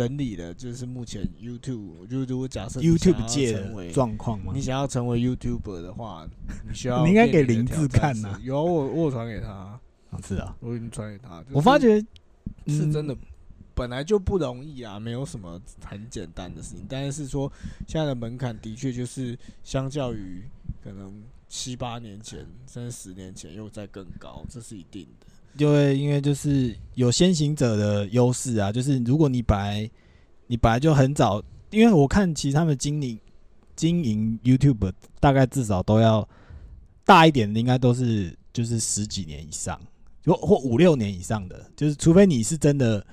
整理的，就是目前 YouTube，就如果假设 YouTube 界成为的状况吗你？想要成为 YouTuber 的话，你需要 你应该给林志看呐有啊我我传给他，啊是啊，我已经传给他。就是我发觉是真的嗯，本来就不容易啊，没有什么很简单的事情。但是说现在的门槛的确就是相较于可能七八年前甚至十年前又在更高，这是一定的。就会因为就是有先行者的优势啊，就是如果你本来你本来就很早，因为我看其实他们经营经营 YouTube 大概至少都要大一点的，应该都是就是十几年以上，或或五六年以上的，就是除非你是真的。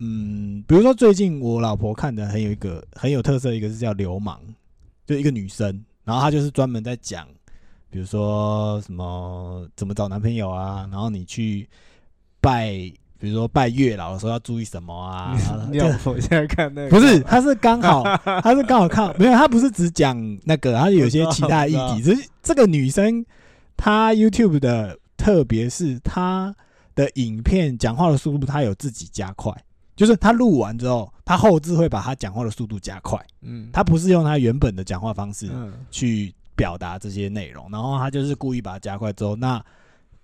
嗯，比如说最近我老婆看的很有一个很有特色，一个是叫流氓，就一个女生，然后她就是专门在讲，比如说什么怎么找男朋友啊，然后你去拜，比如说拜月老的时候要注意什么啊，然 后 你老婆现在看那个？不是，他是刚好，他是刚好看，没有，他不是只讲那个，他有些其他的议我题。只是这个女生，她 YouTube 的特别是她的影片讲话的速度，她有自己加快，就是她录完之后，她后置会把她讲话的速度加快，嗯，她不是用她原本的讲话方式嗯。去表达这些内容，然后他就是故意把它加快之后，那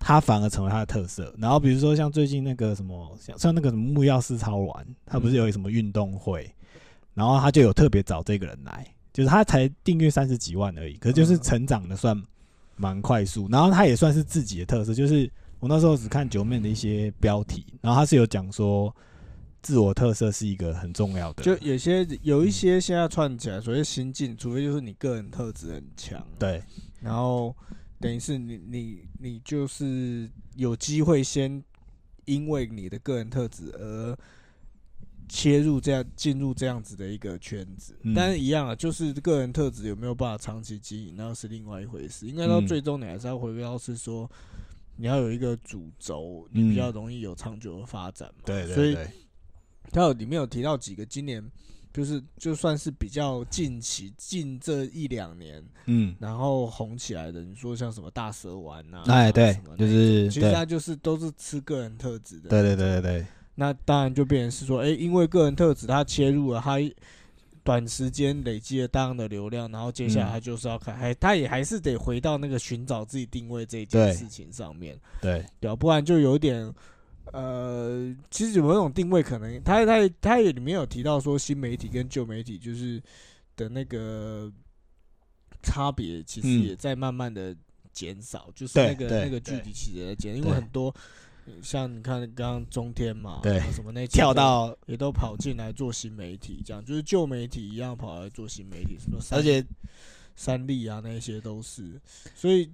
他反而成为他的特色。然后比如说像最近那个什么，像像那个什么木曜四超玩，他不是有什么运动会，然后他就有特别找这个人来，就是他才订阅三十几万而已，可是就是嗯成长的算蛮快速，然后他也算是自己的特色，就是我那时候只看九面的一些标题，然后他是有讲说。自我特色是一个很重要的，就有些有一些现在串起来，所谓心境，除非就是你个人特质很强，对然后等于是你你你就是有机会先因为你的个人特质而切入这样进入这样子的一个圈子，嗯但是一样啊，就是个人特质有没有办法长期经营，那是另外一回事。应该到嗯最终你还是要回归到是说。你要有一个主轴，你比较嗯容易有长久的发展嘛。对对所以对，它有里面有提到几个今年就是就算是比较近期近这一两年，嗯，然后红起来的，你说像什么大蛇丸呐、哎对就是其实他就是都是吃个人特质的。对对对对对，那当然就变成是说，哎、因为个人特质，他切入了，他短时间累积了大量的流量，然后接下来他就是要看，还它也还是得回到那个寻找自己定位这一件事情上面，对，对啊，不然就有点。呃，其实有某种定位可能，他他他也里面有提到说，新媒体跟旧媒体就是的那个差别，其实嗯也在慢慢的减少，就是那个那个距对离其实也在减，因为很多像你看刚刚中天嘛，对。什么那跳到，也都跑进来做新媒体，这样就是旧媒体一样跑来做新媒体，什么而且三立啊那些都是，所以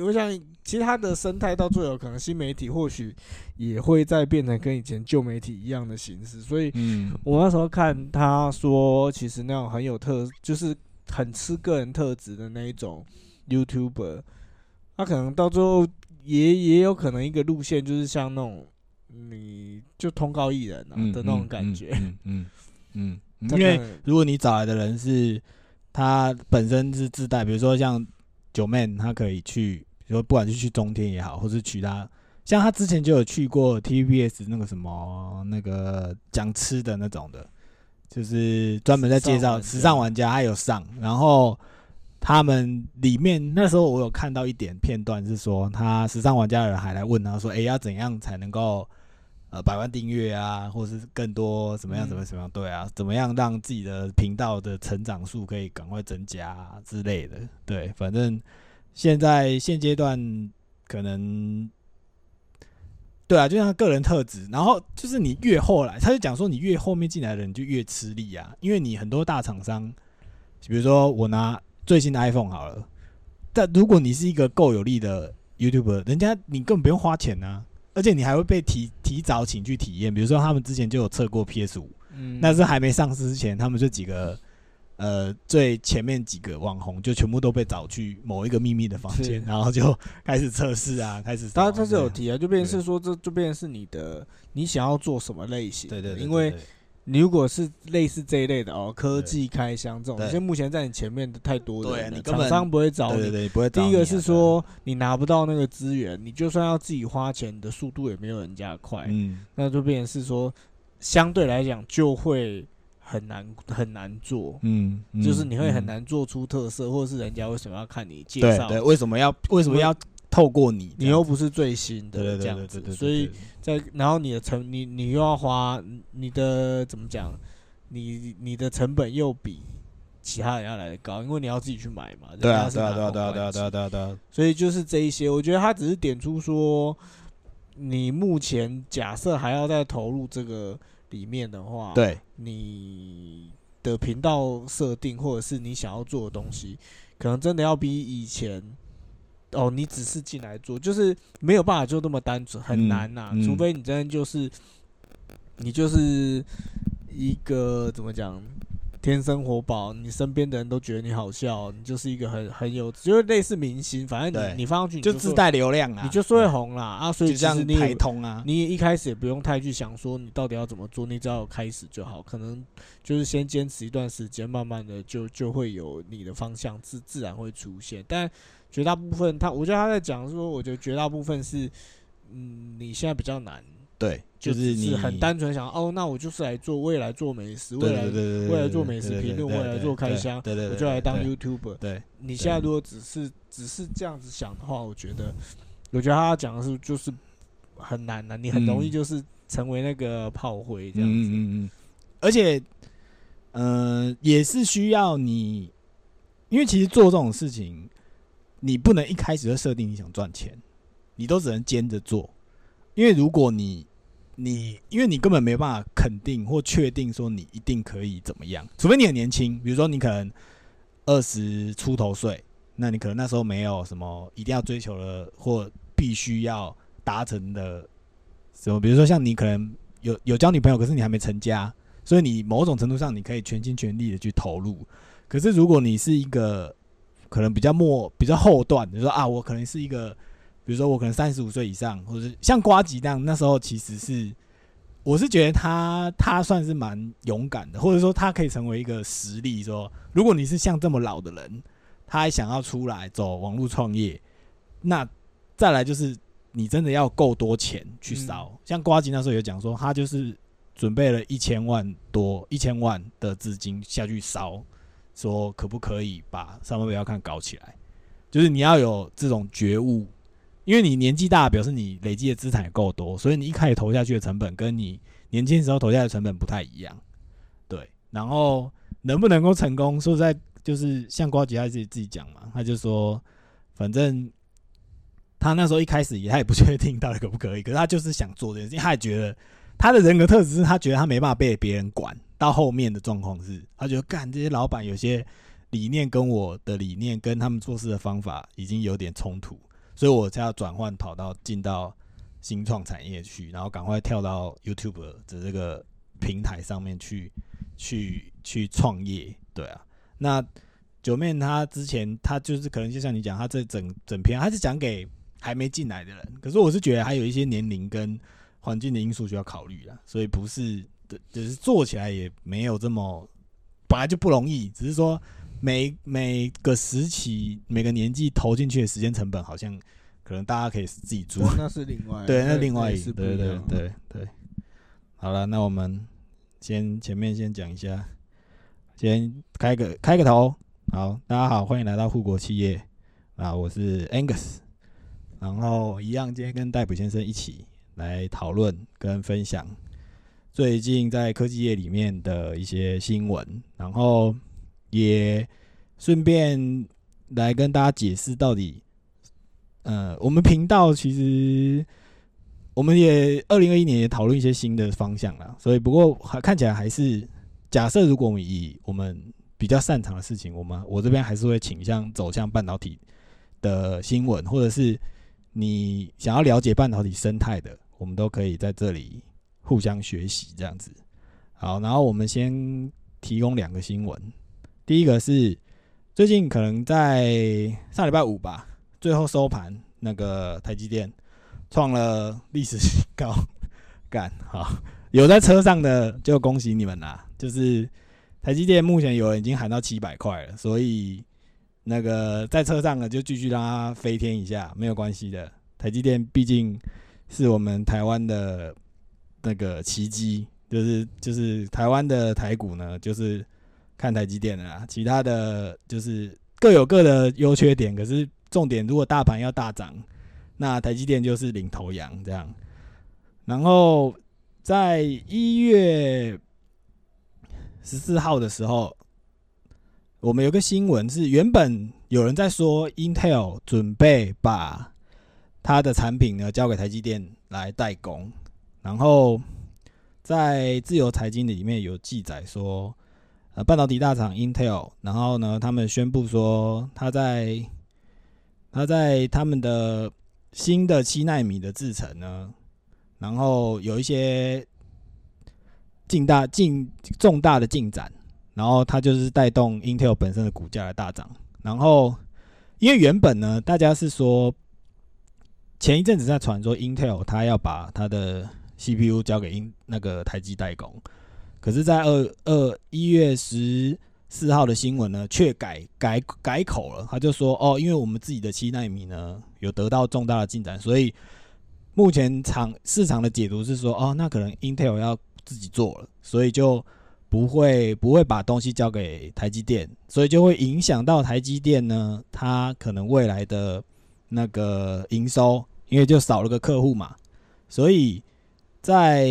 我想其他的生态到最后可能新媒体或许也会再变成跟以前旧媒体一样的形式，所以嗯，我那时候看他说，其实那种很有特，就是很吃个人特质的那一种 YouTuber，他可能到最后也也有可能一个路线，就是像那种你就通告艺人啊、嗯的那种感觉。嗯嗯因为如果你找来的人是他本身是自带，比如说像九妹，他可以去，比如说不管是去中天也好，或是其他，像他之前就有去过 TVBS 那个什么那个讲吃的那种的，就是专门在介绍时尚玩家时尚玩家，他有上，然后。他们里面那时候我有看到一点片段，是说他时尚玩家的人还来问他说：“哎、要怎样才能够呃百万订阅啊，或是更多怎么样嗯怎么样怎么样？对啊，怎么样让自己的频道的成长数可以赶快增加、啊、之类的？对，反正现在现阶段可能对啊，就像个人特质，然后就是你越后来，他就讲说你越后面进来的人就越吃力啊，因为你很多大厂商，比如说我拿最新的 iPhone 好了，但如果你是一个够有力的 YouTuber，人家你根本不用花钱啊，而且你还会被提提早请去体验。比如说他们之前就有测过 PS 五、嗯。那是还没上市之前，他们这几个呃最前面几个网红就全部都被找去某一个秘密的房间，然后就开始测试啊，开始他他是有提啊，就变成是说这就变成是你的你想要做什么类型，对对对，因为你如果是类似这一类的哦，科技开箱这种，对。现在目前在你前面的太多的人了，你厂商不会找你。对不会找第一个是说你拿不到那个资源，你就算要自己花钱，你的速度也没有人家快，嗯。那就变成是说，相对来讲就会很难很难做，嗯，嗯就是你会很嗯。难做出特色，或者是人家为什么要看你介绍？对对，为什么要为什么要透过你？你又不是最新的这样子，所以在然后你的成你你又要花你的怎么讲？你你的成本又比其他人要来的高，因为你要自己去买嘛。对啊对啊对啊对啊对啊对啊对啊，所以就是这一些，我觉得他只是点出说，你目前假设还要再投入这个里面的话，，对你的频道设定或者是你想要做的东西，可能真的要比以前。哦，你只是进来做，就是没有办法就那么单纯，很嗯难呐、嗯除非你真的就是，你就是一个怎么讲，天生活宝，你身边的人都觉得你好笑，你就是一个很很有，就是类似明星，反正你你放上去你就是自带流量啊，你就是会红啦啊，所以这样其实你通啊，你一开始也不用太去想说你到底要怎么做，你只要开始就好。可能就是先坚持一段时间，慢慢的就就会有你的方向自自然会出现。但绝大部分他，我觉得他在讲说，我觉得绝大部分是，嗯，你现在比较难，对，就是你很单纯想哦，那我就是来做，未来做美食，未来未来做美食评论未来做开箱对对，对我就来当 YouTuber。对你现在如果只是只是这样子想的话，我觉得，我觉得他讲的是就是很难的、你很容易嗯就是成为那个炮灰这样子。嗯嗯嗯，而且，呃，也是需要你，因为其实做这种事情，你不能一开始就设定你想赚钱，你都只能兼着做，因为如果你你，因为你根本没办法肯定或确定说你一定可以怎么样，除非你很年轻，比如说你可能二十出头岁，那你可能那时候没有什么一定要追求的或必须要达成的什么，比如说像你可能有有交女朋友，可是你还没成家，所以你某种程度上你可以全心全力的去投入。可是如果你是一个可能比较末比较后段，你说啊，我可能是一个，比如说我可能三十五岁以上，或者是像瓜吉那样，那时候其实是我是觉得他他算是蛮勇敢的，或者说他可以成为一个实例。说如果你是像这么老的人，他还想要出来走网络创业，那再来就是你真的要够多钱去烧。像瓜吉那时候有讲说，他就是准备了一千万多一千万的资金下去烧，说可不可以把上班不要看搞起来？就是你要有这种觉悟，因为你年纪大，表示你累积的资产也够多，所以你一开始投下去的成本跟你年轻时候投下的成本不太一样。对，然后能不能够成功，说实在就是像瓜吉他自己自己讲嘛，他就说，反正他那时候一开始也他也不确定到底可不可以，可是他就是想做这件事情，他也觉得他的人格特质是他觉得他没办法被别人管。到后面的状况是，他觉得干这些老板有些理念跟我的理念跟他们做事的方法已经有点冲突，所以我才要转换跑道进到新创产业去，然后赶快跳到 YouTube 的这个平台上面去去去创业。对啊，那九面他之前他就是可能就像你讲，他这整整篇他是讲给还没进来的人，可是我是觉得还有一些年龄跟环境的因素需要考虑啊，所以不是，就是做起来也没有这么本来就不容易，只是说每每个时期每个年纪投进去的时间成本好像可能大家可以自己做。那是另外 对，那另外一对对是不一样对对。好了，那我们先前面先讲一下，先开个开个头。好，大家好，欢迎来到护国企业啊，我是 Angus，然后一样今天跟戴普先生一起来讨论跟分享最近在科技业里面的一些新闻，然后也顺便来跟大家解释到底，呃，我们频道其实我们也二零二一年也讨论一些新的方向啦，所以不过还看起来还是假设，如果我们以我们比较擅长的事情，我们我这边还是会倾向走向半导体的新闻，或者是你想要了解半导体生态的，我们都可以在这里互相学习这样子。好，然后我们先提供两个新闻，第一个是最近可能在上礼拜五吧，最后收盘那个台积电创了历史新高，干好 有在车上的就恭喜你们啦，就是台积电目前有人已经喊到七百块了，所以那个在车上的就继续让它飞天一下，没有关系的。台积电毕竟是我们台湾的那个奇迹，就是就是台湾的台股呢，就是看台积电的啦，其他的就是各有各的优缺点。可是重点，如果大盘要大涨，那台积电就是领头羊这样。然后在一月十四号的时候，我们有个新闻是，原本有人在说 Intel 准备把它的产品呢交给台积电来代工，然后。在自由财经里面有记载说，呃，半导体大厂 Intel，然后呢，他们宣布说，他在他在他们的新的七纳米的制程呢，然后有一些进大进重大的进展，然后它就是带动 Intel 本身的股价的大涨。然后，因为原本呢，大家是说前一阵子在传说 Intel 它要把它的 CPU 交给英那个台积代工，可是，在二二一月十四号的新闻呢，却改改改口了。他就说：“哦，因为我们自己的七纳米呢有得到重大的进展，所以目前场市场的解读是说，哦，那可能 Intel 要自己做了，所以就不会不会把东西交给台积电，所以就会影响到台积电呢，它可能未来的那个营收，因为就少了个客户嘛，所以。”在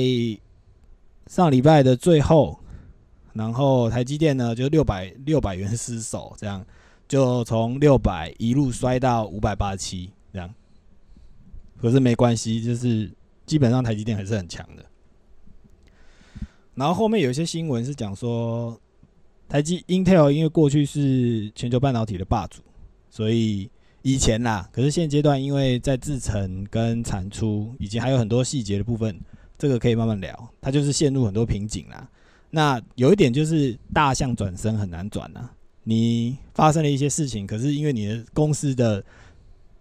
上礼拜的最后，然后台积电呢就六百六百元失守，这样就从六百一路摔到五百八十七，这样。可是没关系，就是基本上台积电还是很强的。然后后面有一些新闻是讲说，台积 Intel 因为过去是全球半导体的霸主，所以以前啦，可是现阶段因为在制程跟产出以及还有很多细节的部分。这个可以慢慢聊，它就是陷入很多瓶颈啦。那有一点就是大象转身很难转呐。你发生了一些事情，可是因为你的公司的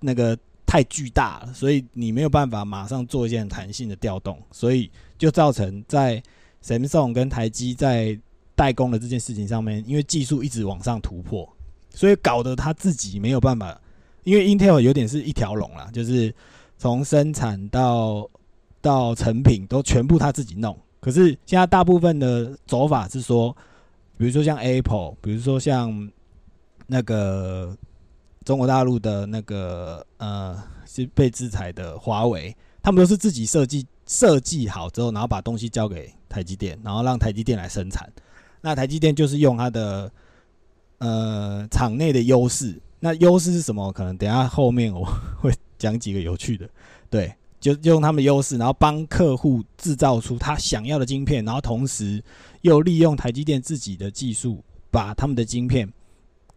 那个太巨大了，所以你没有办法马上做一件弹性的调动，所以就造成在 Samsung 跟台积在代工的这件事情上面，因为技术一直往上突破，所以搞得他自己没有办法。因为 Intel 有点是一条龙啦，就是从生产到到成品都全部他自己弄，可是现在大部分的走法是说，比如说像 Apple，比如说像那个中国大陆的那个呃是被制裁的华为，他们都是自己设计设计好之后，然后把东西交给台积电，然后让台积电来生产。那台积电就是用它的呃场内的优势，那优势是什么？可能等下后面我 会讲几个有趣的，对。就用他们的优势，然后帮客户制造出他想要的晶片，然后同时又利用台积电自己的技术，把他们的晶片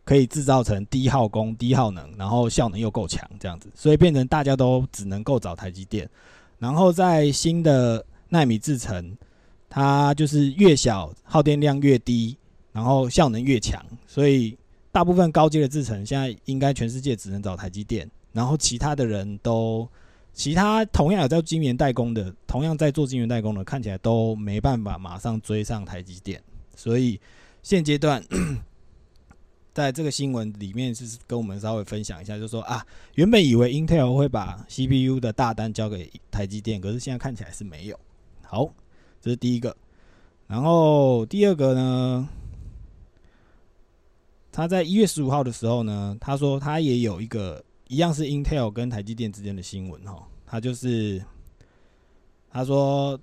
可以制造成低耗工、低耗能，然后效能又够强，这样子，所以变成大家都只能够找台积电。然后在新的纳米制程，它就是越小耗电量越低，然后效能越强，所以大部分高阶的制程现在应该全世界只能找台积电，然后其他的人都。其他同样有在晶圆代工的，同样在做晶圆代工的，看起来都没办法马上追上台积电。所以现阶段，在这个新闻里面是跟我们稍微分享一下，就说啊，原本以为 Intel 会把 CPU 的大单交给台积电，可是现在看起来是没有。好，这是第一个。然后第二个呢，他在一月十五号的时候呢，他说他也有一个。一样是 Intel 跟台积电之间的新闻哈，他就是他说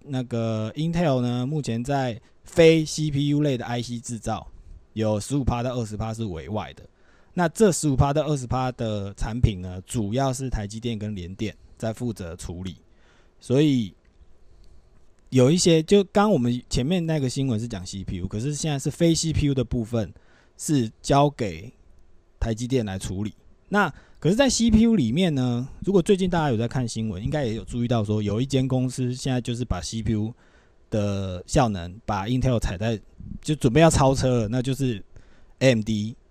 那个 Intel 呢，目前在非 CPU 类的 IC 制造有十五趴到二十趴是委外的，那这十五趴到二十趴的产品呢，主要是台积电跟联电在负责处理，所以有一些就刚我们前面那个新闻是讲 CPU，可是现在是非 CPU 的部分是交给台积电来处理，那。可是，在 CPU 里面呢，如果最近大家有在看新闻，应该也有注意到说，有一间公司现在就是把 CPU 的效能把 Intel 踩在，就准备要超车了，那就是 AMD。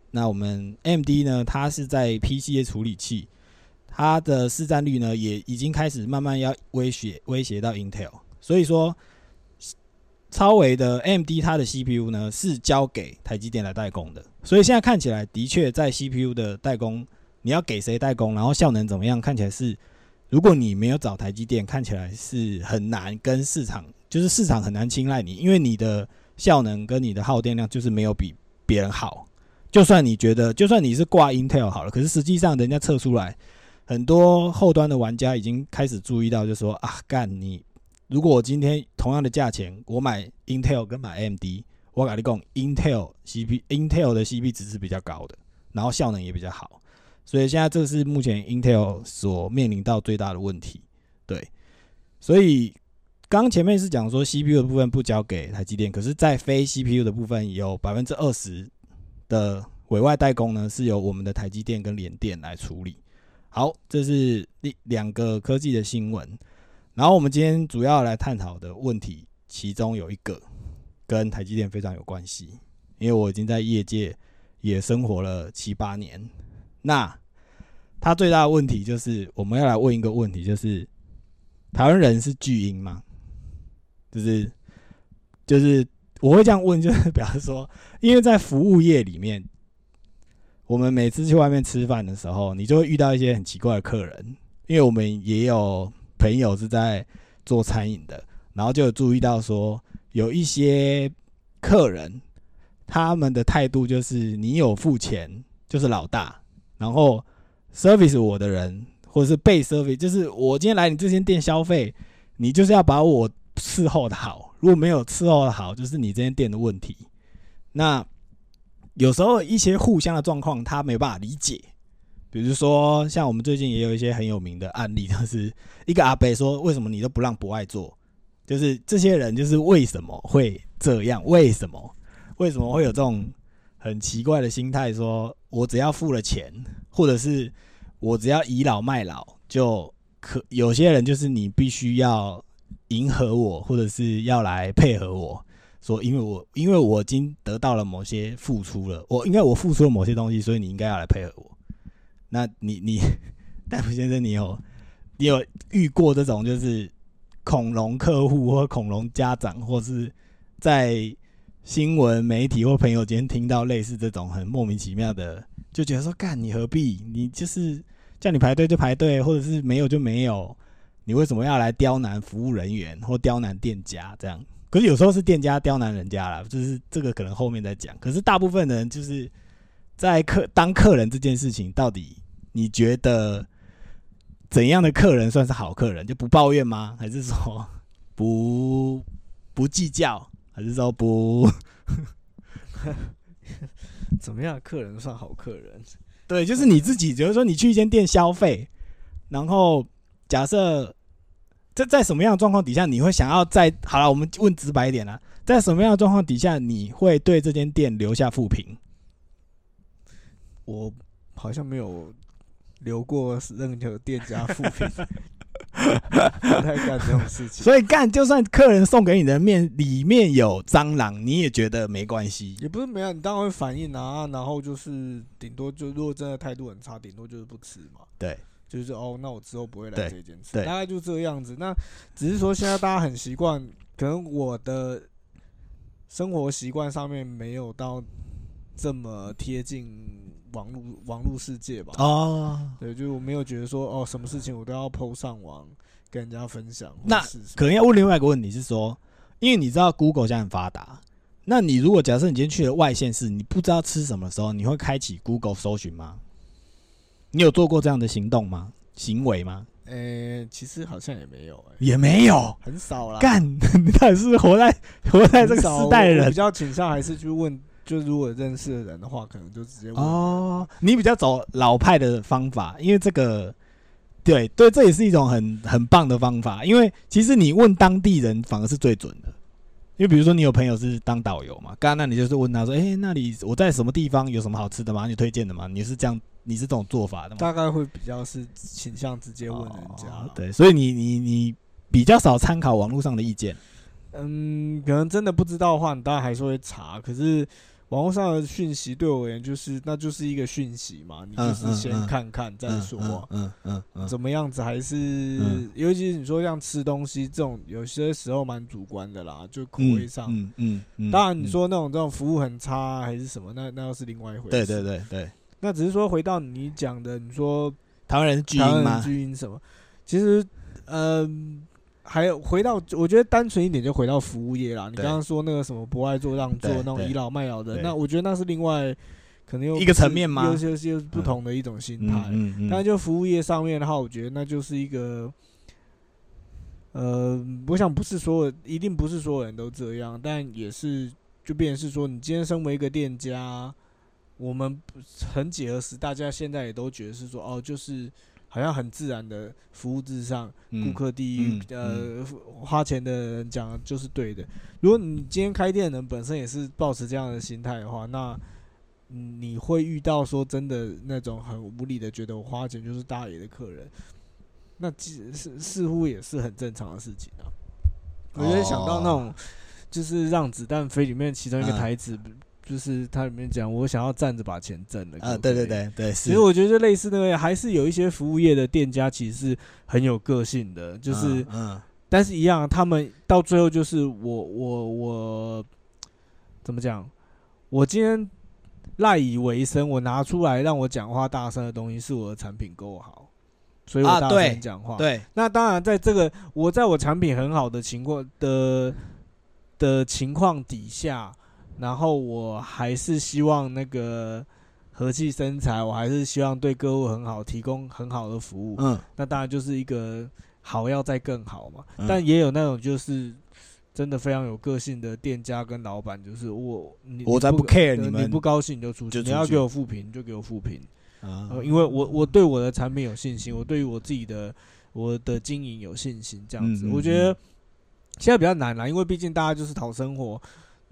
那我们 AMD 呢，它是在 PC 的处理器，它的市占率呢，也已经开始慢慢要威胁威胁到 Intel。所以说，超维的 AMD 它的 CPU 呢，是交给台积电来代工的。所以现在看起来，的确在 CPU 的代工。你要给谁代工，然后效能怎么样？看起来是，如果你没有找台积电，看起来是很难跟市场就是市场很难青睐你，因为你的效能跟你的耗电量就是没有比别人好。就算你觉得，就算你是挂 Intel 好了，可是实际上人家测出来，很多后端的玩家已经开始注意到，就说啊，干你，如果我今天同样的价钱，我买 Intel 跟买 AMD，我跟你讲，Intel CP Intel 的 CP 值是比较高的，然后效能也比较好，所以现在这是目前 Intel 所面临到最大的问题。对，所以刚前面是讲说 CPU 的部分不交给台积电，可是，在非 CPU 的部分有百分之二十。的委外代工呢，是由我们的台积电跟联电来处理。好，这是第两个科技的新闻。然后我们今天主要来探讨的问题，其中有一个跟台积电非常有关系，因为我已经在业界也生活了七八年。那他最大的问题就是，我们要来问一个问题，就是台湾人是巨婴吗？就是就是。我会这样问，就是表示说，因为在服务业里面，我们每次去外面吃饭的时候，你就会遇到一些很奇怪的客人。因为我们也有朋友是在做餐饮的，然后就有注意到说，有一些客人他们的态度就是，你有付钱就是老大，然后 service 我的人或者是被 service，就是我今天来你这间店消费，你就是要把我伺候的好。如果没有伺候的好，就是你这间店的问题。那有时候一些互相的状况，他没办法理解。比如说，像我们最近也有一些很有名的案例，就是一个阿伯说：“为什么你都不让不爱做？”就是这些人，就是为什么会这样？为什么？为什么会有这种很奇怪的心态？说我只要付了钱，或者是我只要倚老卖老，就可有些人就是你必须要。迎合我，或者是要来配合我，说因为我因为我已经得到了某些付出了，我应该我付出了某些东西，所以你应该要来配合我。那你你 戴夫先生，你有你有遇过这种就是恐龙客户或恐龙家长，或是在新闻媒体或朋友间听到类似这种很莫名其妙的，就觉得说干你何必？你就是叫你排队就排队，或者是没有就没有。你为什么要来刁难服务人员或刁难店家？这样，可是有时候是店家刁难人家了，就是这个可能后面再讲。可是大部分人就是在客当客人这件事情，到底你觉得怎样的客人算是好客人？就不抱怨吗？还是说不不计较？还是说不怎么样？客人算好客人？对，就是你自己，比如说你去一间店消费，然后。假设在在什么样的状况底下，你会想要在好了？我们问直白一点了，在什么样的状况底下，你会对这间店留下负评？我好像没有留过任何店家负评，不太干这种事情。所以干，就算客人送给你的面里面有蟑螂，你也觉得没关系？也不是没有，你当然会反应啊。然后就是顶多就如果真的态度很差，顶多就是不吃嘛。对。就是哦，那我之后不会来这件事，大概就这个样子。那只是说现在大家很习惯，可能我的生活习惯上面没有到这么贴近网络网络世界吧。哦，对，就我没有觉得说哦，什么事情我都要 PO 上网跟人家分享。那可能要问另外一个问题是说，因为你知道 Google 现在很发达，那你如果假设你今天去了外县市，你不知道吃什么的时候，你会开启 Google 搜寻吗？你有做过这样的行动吗？行为吗？呃，其实好像也没有，哎，也没有，很少啦。干，你到底是活在活在这个时代的人？比较倾向还是去问，就如果认识的人的话，可能就直接问。哦，你比较走老派的方法，因为这个，对对，这也是一种很很棒的方法。因为其实你问当地人反而是最准的。因为比如说你有朋友是当导游嘛，刚刚那你就是问他说：“哎，那里我在什么地方有什么好吃的吗？你推荐的吗？”你是这样。你是这种做法的吗？大概会比较是倾向直接问人家，对，所以你你你比较少参考网络上的意见。嗯，可能真的不知道的话，你当然还是会查。可是网络上的讯息对我而言，就是那就是一个讯息嘛，你就是先看看再说。嗯嗯嗯，怎么样子还是，尤其是你说像吃东西这种，有些时候蛮主观的啦，就口味上。嗯嗯，当然你说那种这种服务很差还是什么，那那又是另外一回事。对对对对。那只是说回到你讲的，你说台湾人巨婴吗？巨婴什么？其实，嗯，还有回到，我觉得单纯一点就回到服务业啦。你刚刚说那个什么不爱做让做那种倚老卖老的，那我觉得那是另外可能又一个层面嘛又是又是不同的一种心态。嗯嗯但就服务业上面的话，我觉得那就是一个，呃，我想不是所有，一定不是所有人都这样，但也是就变成是说，你今天身为一个店家，我们很结合时，大家现在也都觉得是说，哦，就是好像很自然的服务至上，嗯顾客第一，嗯呃，花钱的人讲的就是对的。如果你今天开店的人本身也是保持这样的心态的话，那嗯你会遇到说真的那种很无理的，觉得我花钱就是大爷的客人，那其实似乎也是很正常的事情啊。我就想到那种，就是《让子弹飞》里面其中一个嗯台词，就是它里面讲我想要站着把钱挣了。啊，对对对对，其实我觉得类似那个，还是有一些服务业的店家其实是很有个性的，就是，嗯但是一样，他们到最后就是我我我怎么讲？我今天赖以为生，我拿出来让我讲话大声的东西是我的产品够好，所以我大声讲话。对，那当然，在这个我在我产品很好的情况的的情况底下，然后我还是希望那个和气生财，我还是希望对客户很好，提供很好的服务。嗯那当然就是一个好要再更好嘛。嗯但也有那种就是真的非常有个性的店家跟老板，就是我你我才不 care 你们你不高兴你就出去，你要给我复评你就给我复评。啊呃，因为我我对我的产品有信心，我对于我自己的我的经营有信心，这样子，嗯嗯我觉得现在比较难啦，因为毕竟大家就是讨生活，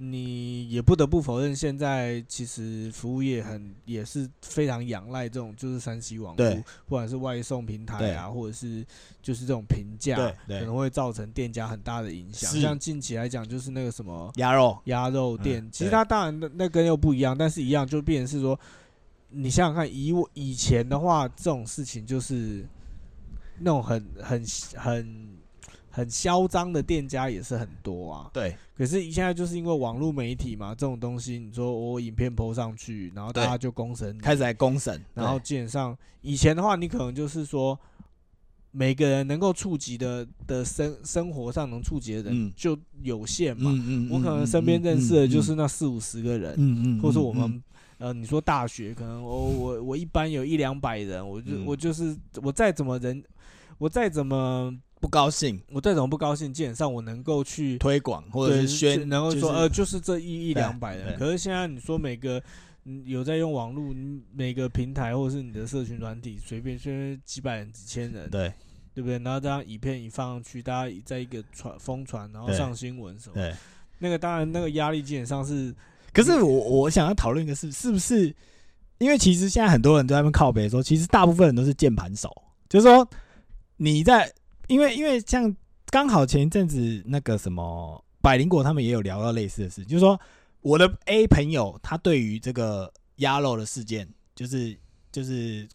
你也不得不否认，现在其实服务业很也是非常仰赖这种就是三 C 网不管是外送平台对啊，或者是就是这种评价，可能会造成店家很大的影响。是像近期来讲，就是那个什么鸭肉，鸭肉店，嗯其实它当然那那跟又不一样，但是一样就变成是说，你想想看，以我以前的话，这种事情就是那种很很很很嚣张的店家也是很多啊。对。可是现在就是因为网络媒体嘛，这种东西，你说我影片 PO 上去，然后大家就公审你，开始来公审，然后基本上以前的话，你可能就是说。每个人能够触及的的生生活上能触及的人嗯。就有限嘛，嗯嗯，我可能身边认识的就是那四五十个人，嗯嗯，或是我们呃，你说大学可能我我我一般有一两百人，我就、嗯。我就是我再怎么人，我再怎么不高兴我再怎么不高兴，基本上我能够去推广或者是宣，能够说、就是呃，就是这一一两百人。可是现在你说每个嗯有在用网络，嗯每个平台或者是你的社群软体，随便随便几百人、几千人，对对不对？然后这样影片一放上去，大家在一个传疯传，然后上新闻什么，对。那个当然那个压力基本上是可是我我想要讨论一个是是不是，因为其实现在很多人都在那边靠北说，其实大部分人都是键盘手，就是说你在因为因为像刚好前一阵子那个什么百灵果他们也有聊到类似的事，就是说我的 A 朋友他对于这个鸭肉的事件，就是就是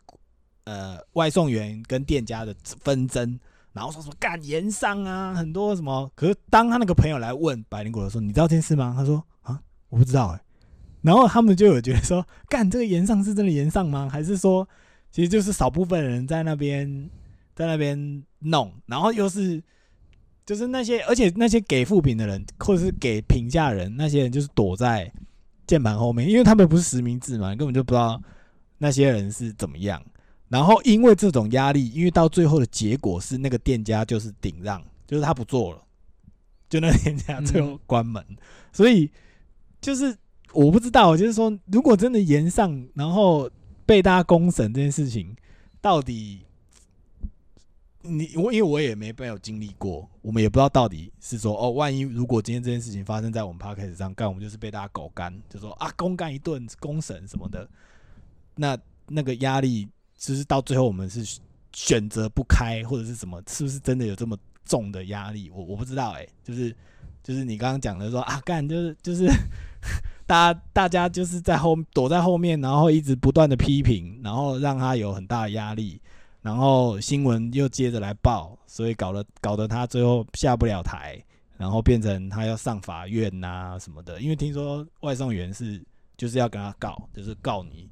呃外送员跟店家的纷争。然后说什么干盐商啊，很多什么。可是当他那个朋友来问百灵果的时候，你知道这件事吗？他说啊，我不知道哎、然后他们就有觉得说，干这个盐上是真的盐上吗？还是说，其实就是少部分人在那边在那边弄，然后又是就是那些，而且那些给负评的人或者是给评价人，那些人就是躲在键盘后面，因为他们不是实名制嘛，根本就不知道那些人是怎么样。然后因为这种压力，因为到最后的结果是那个店家就是顶让，就是他不做了，就那个店家最后关门，所以就是我不知道，就是说如果真的延上，然后被大家公审这件事情，到底你我因为我也没没有经历过，我们也不知道到底是说哦，万一如果今天这件事情发生在我们 p o d c a s 上，干我们就是被大家狗干，就说啊公干一顿公审什么的，那那个压力。就是到最后我们是选择不开或者是什么，是不是真的有这么重的压力？我我不知道哎、就是就是你刚刚讲的说啊，干就是就是 大家大家就是在后躲在后面，然后一直不断的批评，然后让他有很大的压力，然后新闻又接着来报，所以搞得搞得他最后下不了台，然后变成他要上法院呐、什么的，因为听说外送员是就是要跟他告，就是告你。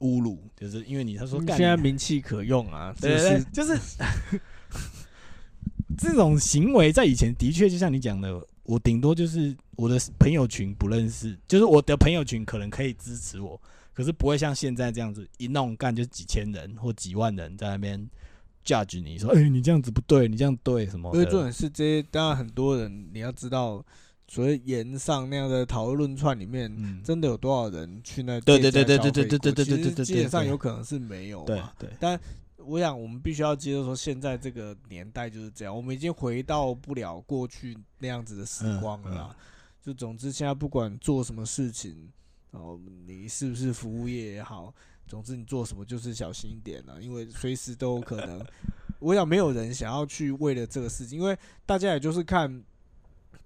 侮辱，就是因为你他说干现在名气可用啊，就对对就是 这种行为在以前的确就像你讲的，我顶多就是我的朋友群不认识，就是我的朋友群可能可以支持我，可是不会像现在这样子一弄干就几千人或几万人在那边 judge 你说，哎、你这样子不对，你这样对什么因为重的？点是这些，当然很多人你要知道，所谓言上那样的讨论串里面，嗯，真的有多少人去那对对对对对对对对对对对基本上有可能是没有对嘛。对，我想我们必须要接受说，现在这个年代就是这样，我们已经回到不了过去那样子的时光了。就总之，现在不管做什么事情，哦，你是不是服务业也好，总之你做什么就是小心一点了，因为随时都有可能。我想没有人想要去为了这个事情，因为大家也就是看，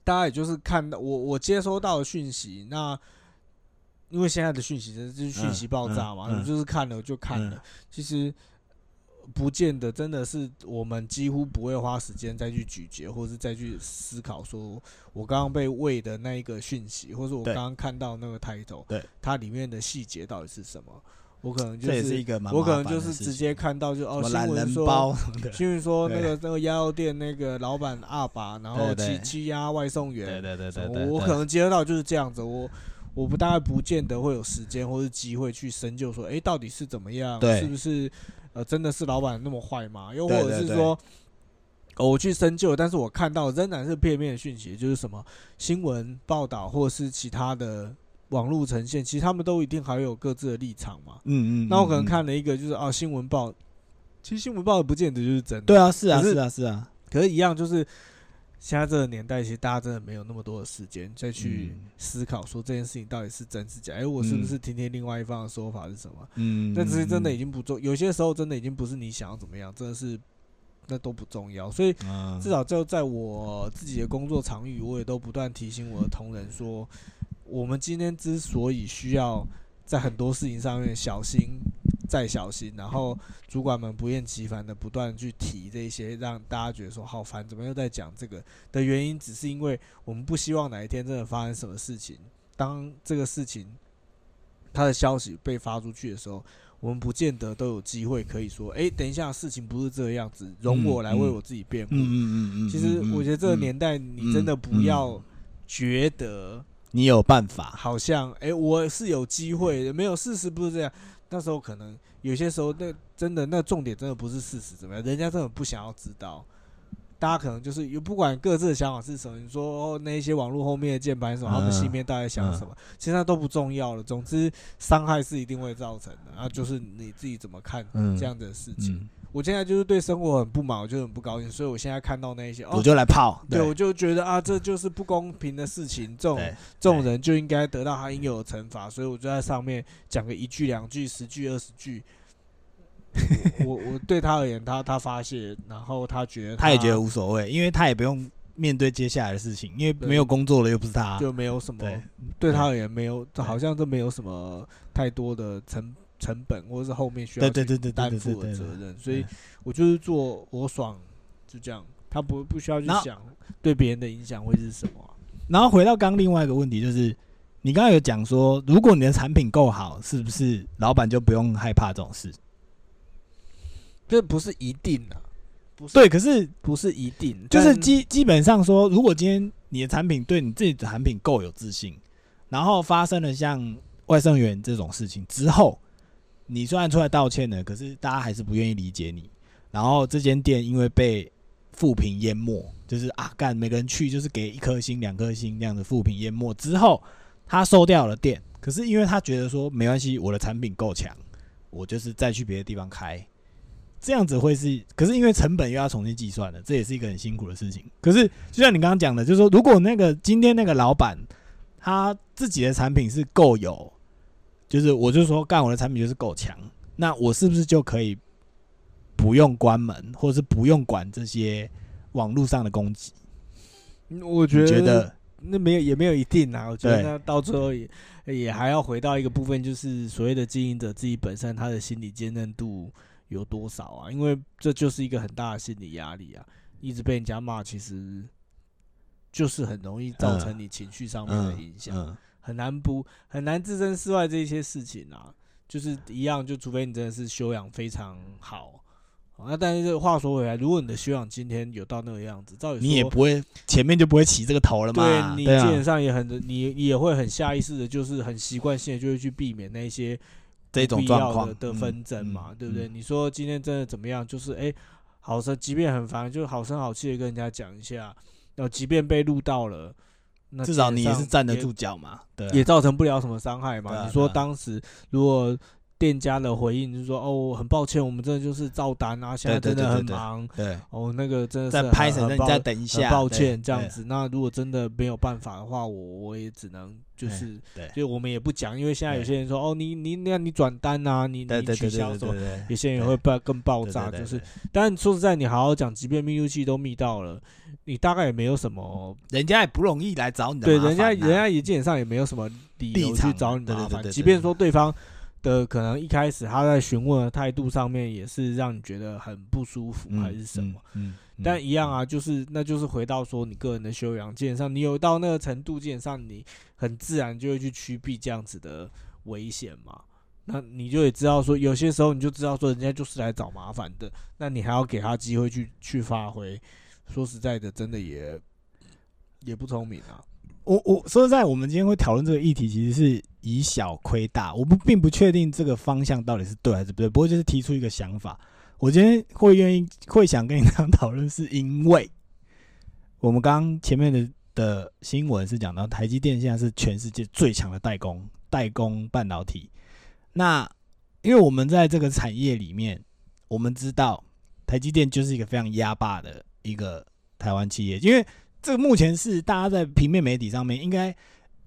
大家也就是看到我我接收到的讯息，那因为现在的讯息真的是讯息爆炸嘛，就是看了就看了，其实不见得真的是我们几乎不会花时间再去咀嚼，或是再去思考，说我刚刚被喂的那一个讯息，或者我刚刚看到那个 title，对它里面的细节到底是什么？我可能就是是一个蛮我可能就是直接看到就哦 新闻说新闻说那个那个鸭肉店那个老板阿爸，然后欺欺压外送员，对对对对，对我可能接得到就是这样子，我我不大概不见得会有时间或是机会去深究说，哎、到底是怎么样，是不是呃真的是老板那么坏吗？又或者是说。哦我去深究，但是我看到仍然是片面的讯息，就是什么新闻报道或者是其他的网络呈现，其实他们都一定还有各自的立场嘛。嗯嗯，那我可能嗯，看了一个，就是啊新闻报，其实新闻报不见得就是真的，对啊，是啊是啊是啊，可是，一样就是现在这个年代，其实大家真的没有那么多的时间再去嗯思考说这件事情到底是真是假。哎、我是不嗯是听听另外一方的说法是什么？嗯，那其实真的已嗯经不重，有些时候真的已经不是你想要怎么样，真的是那都不重要。所以嗯至少就在我自己的工作场域，我也都不断提醒我的同仁说，我们今天之所以需要在很多事情上面小心再小心，然后主管们不厌其烦的不断去提这些，让大家觉得说好烦，怎么又在讲这个的原因，只是因为我们不希望哪一天真的发生什么事情，当这个事情它的消息被发出去的时候。我们不见得都有机会可以说，哎、等一下，事情不是这个样子，容我来为我自己辩护。嗯嗯嗯嗯，其实我觉得这个嗯年代，你真的不要觉得你有办法，好像，哎、我是有机会的，没有事实不是这样。那时候可能有些时候，那真的那重点真的不是事实怎么样，人家真的不想要知道。大家可能就是有不管各自的想法是什么，你说、哦、那一些网络后面的键盘是什么，他们心里面大概想什么，其实那都不重要了。总之，伤害是一定会造成的，啊，就是你自己怎么看嗯这样的事情。嗯，我现在就是对生活很不满，我就很不高兴，所以我现在看到那些，哦我，就来泡，对，我就觉得啊，这就是不公平的事情，这种这种人就应该得到他应有的惩罚，所以我就在上面讲个一句、两句、十句、二十句。我我对他而言，他他发泄，然后他觉得他也觉得无所谓，因为他也不用面对接下来的事情，因为没有工作了又不是他，就没有什么对。对他而言没有，好像都没有什么太多的成成本，或者是后面需要去对对对担负的责任，所以我就是做我爽，就这样，他不不需要去想对别人的影响会是什么啊、然后回到刚另外一个问题，就是你刚刚有讲说，如果你的产品够好，是不是老板就不用害怕这种事？这不是一定啊，不是对，可是不是一定，就是基基本上说，如果今天你的产品对你自己的产品够有自信，然后发生了像外送员这种事情之后，你虽然出来道歉了，可是大家还是不愿意理解你，然后这间店因为被负评淹没，就是啊干每个人去就是给一颗星、两颗星这样的负评淹没之后，他收掉了店，可是因为他觉得说没关系，我的产品够强，我就是再去别的地方开。这样子会是，可是因为成本又要重新计算了，这也是一个很辛苦的事情。可是就像你刚刚讲的，就是说，如果那个今天那个老板他自己的产品是够有，就是我就说干我的产品就是够强，那我是不是就可以不用关门，或者是不用管这些网络上的攻击？嗯我觉得那没有也没有一定啊，我觉得那到最后也也还要回到一个部分，就是所谓的经营者自己本身他的心理坚韧度有多少啊？因为这就是一个很大的心理压力啊，一直被人家骂，其实就是很容易造成你情绪上面的影响。嗯，很难不很难置身事外这一些事情啊，就是一样，就除非你真的是修养非常好那但是话说回来，如果你的修养今天有到那个样子，照理你也不会前面就不会起这个头了嘛。对你基本上也很，你你也会很下意识的，就是很习惯性的就会去避免那些这种状况的纷争嘛，嗯对不对？嗯你说今天真的怎么样？就是哎、好生，即便很烦，就好声好气的跟人家讲一下，然后即便被录到了，那至少你也是站得住脚嘛。也造成不了什么伤害嘛。啊你说当时如果店家的回应就是说，哦，很抱歉，我们真的就是照单啊，现在真的很忙，对，哦，那个真的是再很拍成你很抱再等一下，很抱歉这样子。那如果真的没有办法的话，我我也只能就是，对就我们也不讲，因为现在有些人说，哦，你你那你转单啊，你你取消什么，有些人也对会爆更爆炸，就是对。但说实在，你好好讲，即便密录器都密到了，你大概也没有什么人家也不容易来找你的对，人家人家也基本上也没有什么理由去找你对对麻烦，即便说对方的可能一开始他在询问的态度上面也是让你觉得很不舒服，嗯还是什么。嗯，嗯但一样啊，就是那就是回到说你个人的修养，基本上你有到那个程度，基本上你很自然就会去趋避这样子的危险嘛。那你就也知道说，有些时候你就知道说人家就是来找麻烦的，那你还要给他机会去去发挥。说实在的，真的也也不聪明啊。我我说实在，我们今天会讨论这个议题，其实是以小亏大。我不并不确定这个方向到底是对还是不对，不过就是提出一个想法。我今天会愿意会想跟你 这样讨论，是因为我们刚刚前面的的新闻是讲到台积电现在是全世界最强的代工代工半导体。那因为我们在这个产业里面，我们知道台积电就是一个非常压霸的一个台湾企业，因为这个目前是大家在平面媒体上面应该，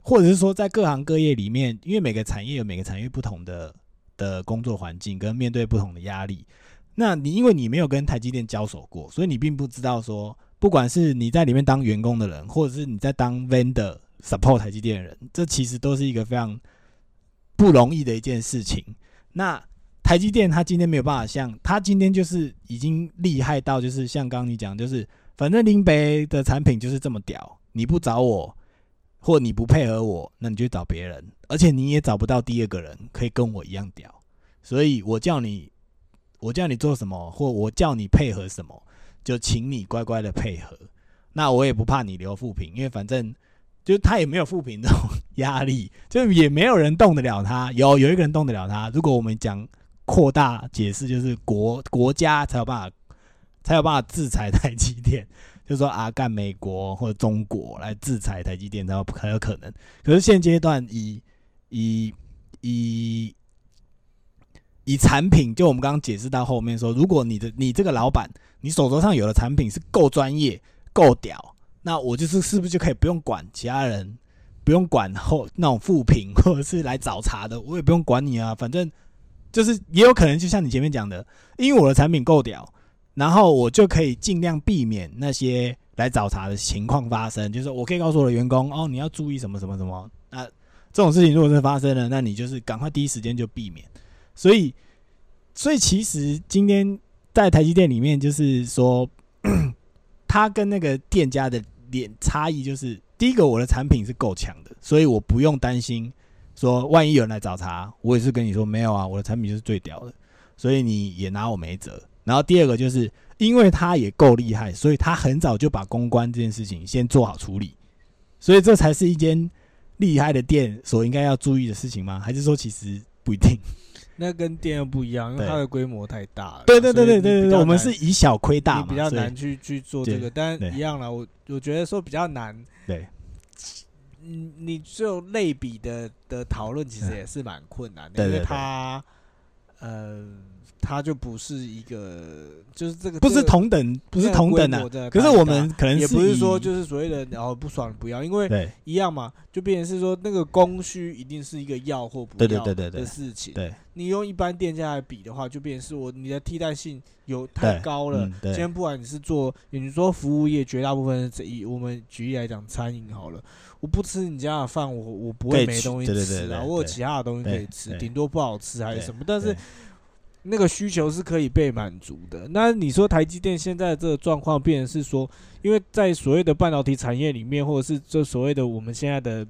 或者是说在各行各业里面，因为每个产业有每个产业不同的的工作环境跟面对不同的压力。那你因为你没有跟台积电交手过，所以你并不知道说，不管是你在里面当员工的人，或者是你在当 vendor support 台积电的人，这其实都是一个非常不容易的一件事情。那台积电它今天没有办法像，它今天就是已经厉害到，就是像刚刚你讲，就是反正林北的产品就是这么屌，你不找我，或你不配合我，那你就找别人，而且你也找不到第二个人可以跟我一样屌，所以我叫你，我叫你做什么，或我叫你配合什么，就请你乖乖的配合。那我也不怕你留负评，因为反正就是他也没有负评这种压力，就也没有人动得了他。有有一个人动得了他。如果我们讲扩大解释，就是国国家才有办法才有办法制裁台积电，就说啊，干美国或者中国来制裁台积电才有才有可能。可是现阶段以以以以产品，就我们刚刚解释到后面说，如果你的你这个老板，你手头上有的产品是够专业、够屌，那我就是是不是就可以不用管其他人，不用管后那种副品或者是来找茬的，我也不用管你啊，反正就是也有可能就像你前面讲的，因为我的产品够屌，然后我就可以尽量避免那些来找茬的情况发生。就是我可以告诉我的员工，哦，你要注意什么什么什么。那这种事情如果是发生了，那你就是赶快第一时间就避免。所以，所以其实今天在台积电里面，就是说，他跟那个店家的脸差异就是，第一个我的产品是够强的，所以我不用担心说万一有人来找茬，我也是跟你说没有啊，我的产品就是最屌的，所以你也拿我没辙。然后第二个就是因为他也够厉害，所以他很早就把公关这件事情先做好处理，所以这才是一间厉害的店所应该要注意的事情吗？还是说其实不一定？那跟店又不一样，因为它的规模太大了。对对对对对对我们是以小亏大嘛，比较难去去做这对个，但一样啦，我我觉得说比较难。对，嗯，你就类比的的讨论，其实嗯也是蛮困难的，因为对对对它，呃，它就不是一个，就是这个不是同等，不是同等的。可是我们可能也不是说就是所谓的然后不爽不要，因为一样嘛，就变成是说那个供需一定是一个要或不要的事情。对你用一般店家来比的话，就变成是我你的替代性有太高了。嗯今天不管你是做，你说服务业，绝大部分是以我们举例来讲，餐饮好了，我不吃你家的饭，我我不会没东西吃啊，我有其他的东西可以吃，顶多不好吃还是什么，但是那个需求是可以被满足的。那你说台积电现在这个状况，变成是说，因为在所谓的半导体产业里面，或者是这所谓的我们现在的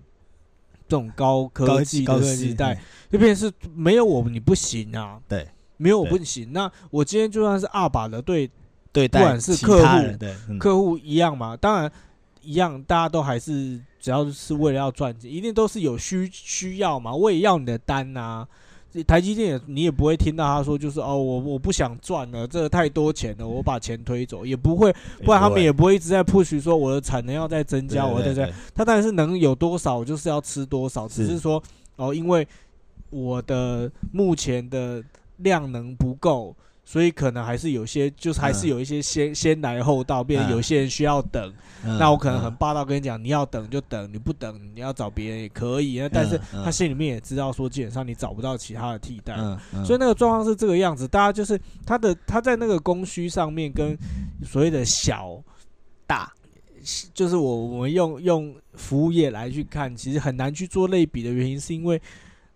这种高科技的时代，就变成是没有我你不行啊。对没有我不行。那我今天就算是二把的对对待不管是客户对，嗯客户一样嘛，当然一样，大家都还是只要是为了要赚钱，一定都是有需需要嘛。我也要你的单呐、台积电也你也不会听到他说就是哦，我我不想赚了，这个太多钱了，我把钱推走，也不会，不然他们也不会一直在 push 说我的产能要再增加，我要再加。他当然是能有多少就是要吃多少，只是是说哦，因为我的目前的量能不够，所以可能还是有些，就是还是嗯有一些先先来后到，变有些人需要等。嗯那我可能很嗯霸道跟你讲，你要等就等，你不等你要找别人也可以。那但是他心里面也知道说，基本上你找不到其他的替代。所以那个状况是这个样子，大家就是他的他在那个供需上面跟所谓的小大就是我我们用用服务业来去看，其实很难去做类比的原因，是因为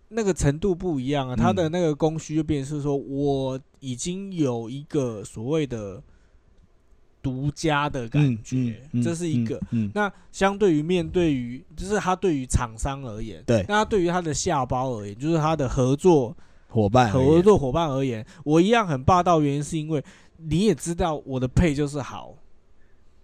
那个程度不一样啊。它的那个供需就变成是说，我已经有一个所谓的独家的感嗯觉，嗯嗯这是一个。那相对于面对于，就是他对于厂商而言，对。那他对于他的下包而言，就是他的合作伙伴合作伙伴而言，我一样很霸道，原因是因为你也知道我的配就是好，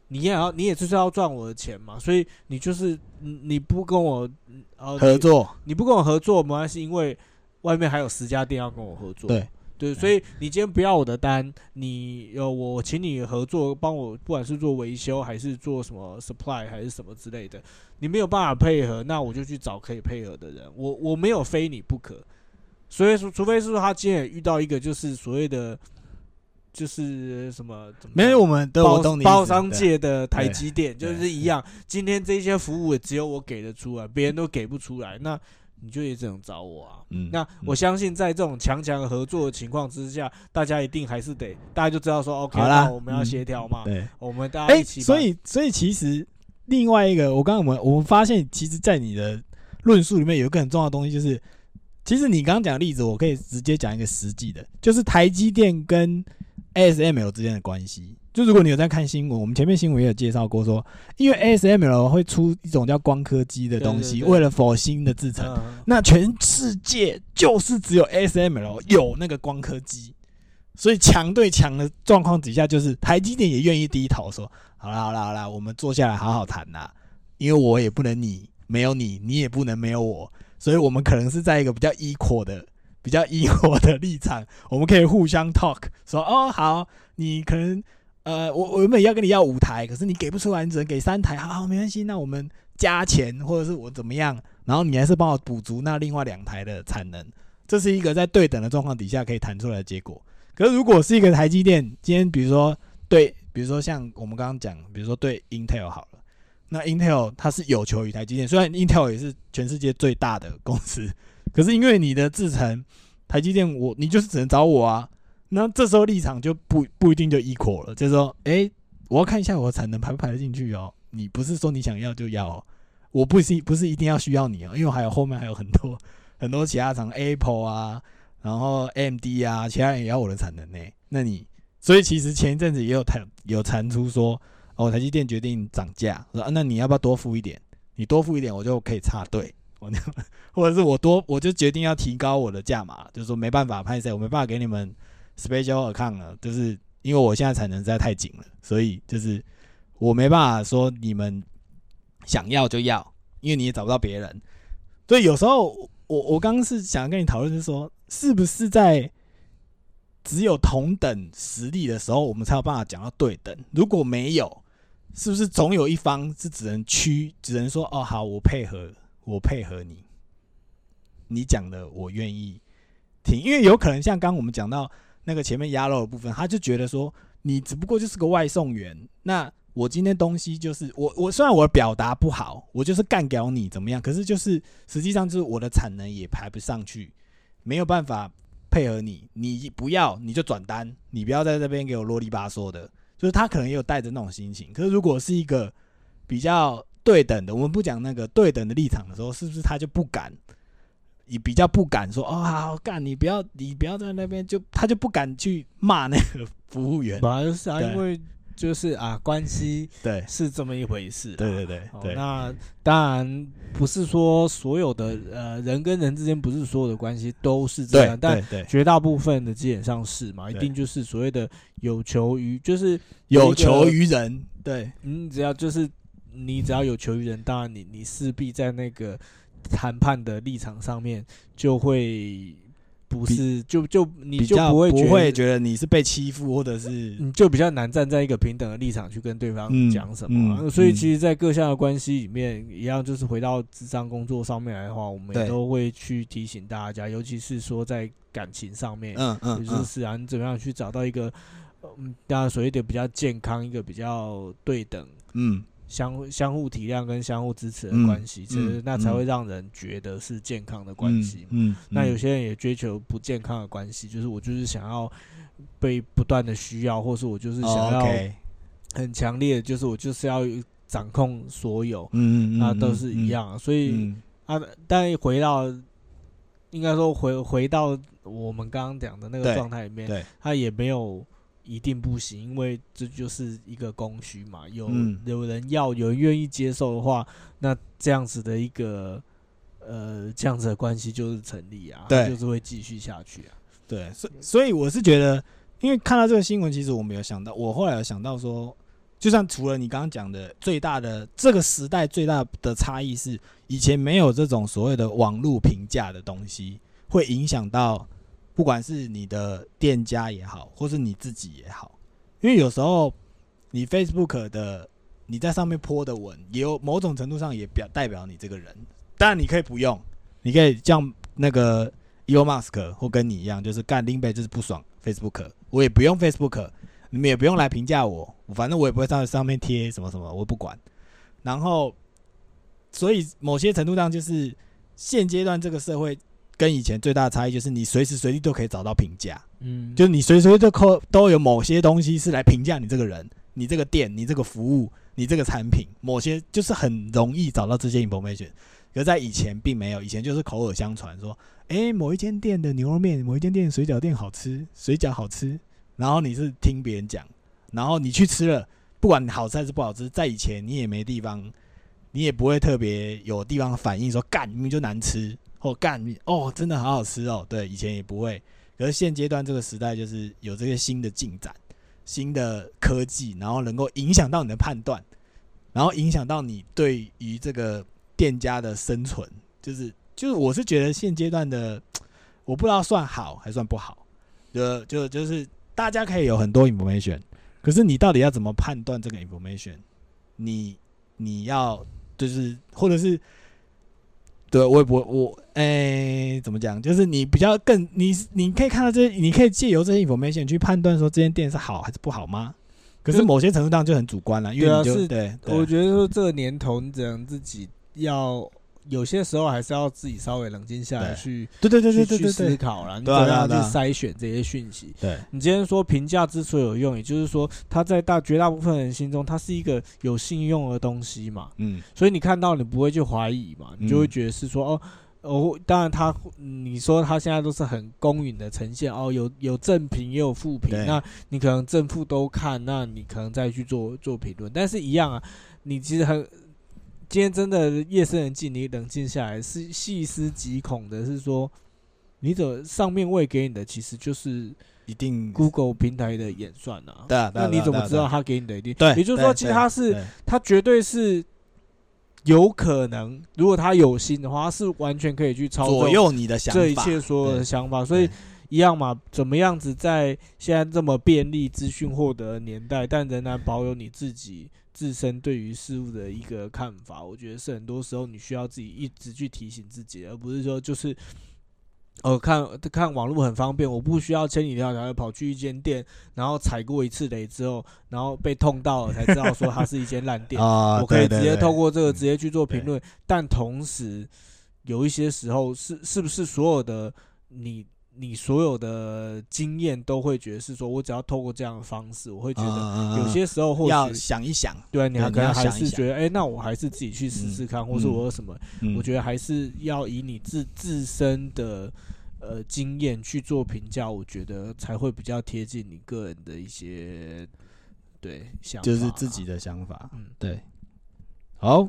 你也要你也就是要赚我的钱嘛，所以你就是你你不跟我呃合，作。你你不跟我合作没关系，因为外面还有十家店要跟我合作，对对，所以你今天不要我的单，你有我请你合作，帮我不管是做维修还是做什么 supply 还是什么之类的，你没有办法配合，那我就去找可以配合的人，我我没有非你不可，所以说除非是说他今天也遇到一个就是所谓的就是什么没有我们的包包商界的台积电就是一样，今天这些服务也只有我给得出来，别人都给不出来，那你就也只能找我啊。嗯那我相信在这种强强合作的情况之下，大家一定还是得，大家就知道说，OK，好啦那我们要嗯协调嘛，对我们大家哎、一起把。所以所以其实另外一个，我刚刚我们我们发现，其实，在你的论述里面有一个很重要的东西，就是其实你刚刚讲的例子，我可以直接讲一个实际的，就是台积电跟 ASML 之间的关系。就如果你有在看新闻，我们前面新闻也有介绍过说，因为 ASML 会出一种叫光刻机的东西，为了否新的制成，嗯，那全世界就是只有 ASML 有那个光刻机，所以强对强的状况底下，就是台积电也愿意低头说：“好啦好啦好啦，我们坐下来好好谈啦，因为我也不能你没有你，你也不能没有我，所以我们可能是在一个比较 equal 的、比较 equal 的立场，我们可以互相 talk，说哦好，你可能呃我我原本要跟你要五台，可是你给不出来，你只能给三台，好好没关系，那我们加钱或者是我怎么样，然后你还是帮我补足那另外两台的产能，这是一个在对等的状况底下可以谈出来的结果。可是如果是一个台积电，今天比如说对，比如说像我们刚刚讲，比如说对 Intel 好了，那 Intel 它是有求于台积电，虽然 Intel 也是全世界最大的公司，可是因为你的制程，台积电我你就是只能找我啊，那这时候立场就不不一定就 equal 了，就是说，诶，我要看一下我的产能排不排得进去哦，你不是说你想要就要、哦，我不是不是一定要需要你哦，因为还有后面还有很多 很多其他厂，Apple 啊，然后 AMD 啊，其他人也要我的产能呢。那你，所以其实前一阵子也有谈有传出说，哦，台积电决定涨价，说、啊、那你要不要多付一点？你多付一点，我就可以插队，我那或者是我多我就决定要提高我的价码，就是说没办法，拍谁我没办法给你们 special account 了，就是因为我现在产能实在太紧了，所以就是我没办法说你们想要就要，因为你也找不到别人。所以有时候我我刚刚是想跟你讨论，是说是不是在只有同等实力的时候，我们才有办法讲到对等。如果没有，是不是总有一方是只能屈，只能说哦好，我配合，我配合你，你讲的我愿意听，因为有可能像刚我们讲到那个前面鸭肉的部分，他就觉得说你只不过就是个外送员，那我今天东西就是我我虽然我表达不好，我就是干掉你怎么样，可是就是实际上就是我的产能也排不上去，没有办法配合你，你不要你就转单，你不要在这边给我啰里吧嗦的，就是他可能也有带着那种心情。可是如果是一个比较对等的，我们不讲那个对等的立场的时候，是不是他就不敢？也比较不敢说哦，好干，你不要，你不要在那边就他就不敢去骂那个服务员。本来就是啊，因为就是啊，关系对是这么一回事啦。对对对哦对，那当然不是说所有的呃人跟人之间不是所有的关系都是这样，但绝大部分的基本上是嘛，一定就是所谓的有求于，就是有求于人，对嗯，只要就是你只要有求于人，当然你你势必在那个谈判的立场上面就会不是就就你就不会觉得。会觉得你是被欺负，或者是你就比较难站在一个平等的立场去跟对方嗯讲什么啊、嗯所以嗯。其实，在各项的关系里面，一样就是回到智商工作上面来的话，我们也都会去提醒大家，尤其是说在感情上面，嗯嗯也就是啊，你怎么样去找到一个，嗯，大家所谓的比较健康、一个比较对等、嗯相相互体谅跟相互支持的嗯关系，其实嗯那才嗯。会让人觉得是健康的关嗯系嘛。嗯，嗯那有些人也追求不健康的关系，就是我就是想要被不断的需要，或是我就是想哦要很强烈，就是我就是要掌控所有，嗯嗯，那嗯都是一，样啊。所以嗯。啊，但回到应该说回回到我们刚刚讲的那个状态里面，对，它也没有一定不行，因为这就是一个供需嘛。有、嗯有人要，有人愿意接受的话，那这样子的一个呃这样子的关系就是成立啊，对就是会继续下去啊。对，所所以我是觉得，因为看到这个新闻，其实我没有想到，我后来有想到说，就算除了你刚刚讲的最大的这个时代最大的差异是，以前没有这种所谓的网络评价的东西，会影响到不管是你的店家也好，或是你自己也好，因为有时候你 Facebook 的你在上面泼的文，也有某种程度上也表代表你这个人，当然你可以不用，你可以像那个 Elon Musk 或跟你一样，就是干林北就是不爽 Facebook，我也不用 Facebook，你们也不用来评价我，反正我也不会在上面贴什么什么，我不管。然后，所以某些程度上就是现阶段这个社会跟以前最大的差异就是你随时随地都可以找到评价，嗯，就是你随时随地都扣都有某些东西是来评价你这个人、你这个店、你这个服务、你这个产品，某些就是很容易找到这些 information。可是在以前并没有，以前就是口耳相传说，诶，某一间店的牛肉面，某一间店的水饺店好吃，水饺好吃，然后你是听别人讲，然后你去吃了，不管好吃还是不好吃，在以前你也没地方，你也不会特别有地方反应说干明明就难吃，或干面哦真的好好吃哦，对，以前也不会。可是现阶段这个时代就是有这些新的进展、新的科技，然后能够影响到你的判断，然后影响到你对于这个店家的生存，就是就是我是觉得现阶段的，我不知道算好还算不好，就就就是大家可以有很多 information，可是你到底要怎么判断这个 information？你你要就是或者是对我也不会我诶、怎么讲？就是你比较更你你可以看到这些，你可以借由这些 information 去判断说这间店是好还是不好吗？可是某些程度上就很主观了，因为就是对，对我觉得说这个年头，你只能自己要有些时候还是要自己稍微冷静下来对。去对对对对对对思考啦，你怎么样去筛选这些讯息。对。你今天说评价之所以有用，也就是说它在大绝大部分人心中，它是一个有信用的东西嘛，嗯。所以你看到你不会去怀疑嘛，你就会觉得是说哦。哦，当然他，你说他现在都是很公允的呈现哦，有有正评也有负评，那你可能正负都看，那你可能再去做做评论，但是一样啊，你其实很，今天真的夜深人静，你冷静下来，是细思极恐的，是说，你怎上面喂给你的其实就是一定 Google 平台的演算啊，对啊那你怎么知道他给你的一定？对，也就是说，其实他是他绝对是有可能，如果他有心的话，他是完全可以去操作左右你的想法，这一切所有的想法，所以一样嘛，怎么样子在现在这么便利资讯获得的年代，但仍然保有你自己自身对于事物的一个看法，我觉得是很多时候你需要自己一直去提醒自己，而不是说就是。哦，看看网络很方便，我不需要千里迢迢的跑去一间店，然后踩过一次雷之后，然后被痛到了才知道说它是一间烂店。啊，我可以直接透过这个嗯直接去做评论，但同时有一些时候是是不是所有的你你所有的经验都会觉得是说我只要透过这样的方式，我会觉得得有些时候或要许想一想，对啊，你还可能还是觉得哎、那我还是自己去试试看，或是嗯我有什么，嗯。我觉得还是要以你自自身的。呃，经验去做评价，我觉得才会比较贴近你个人的一些对，想就是自己的想法。嗯。对，好，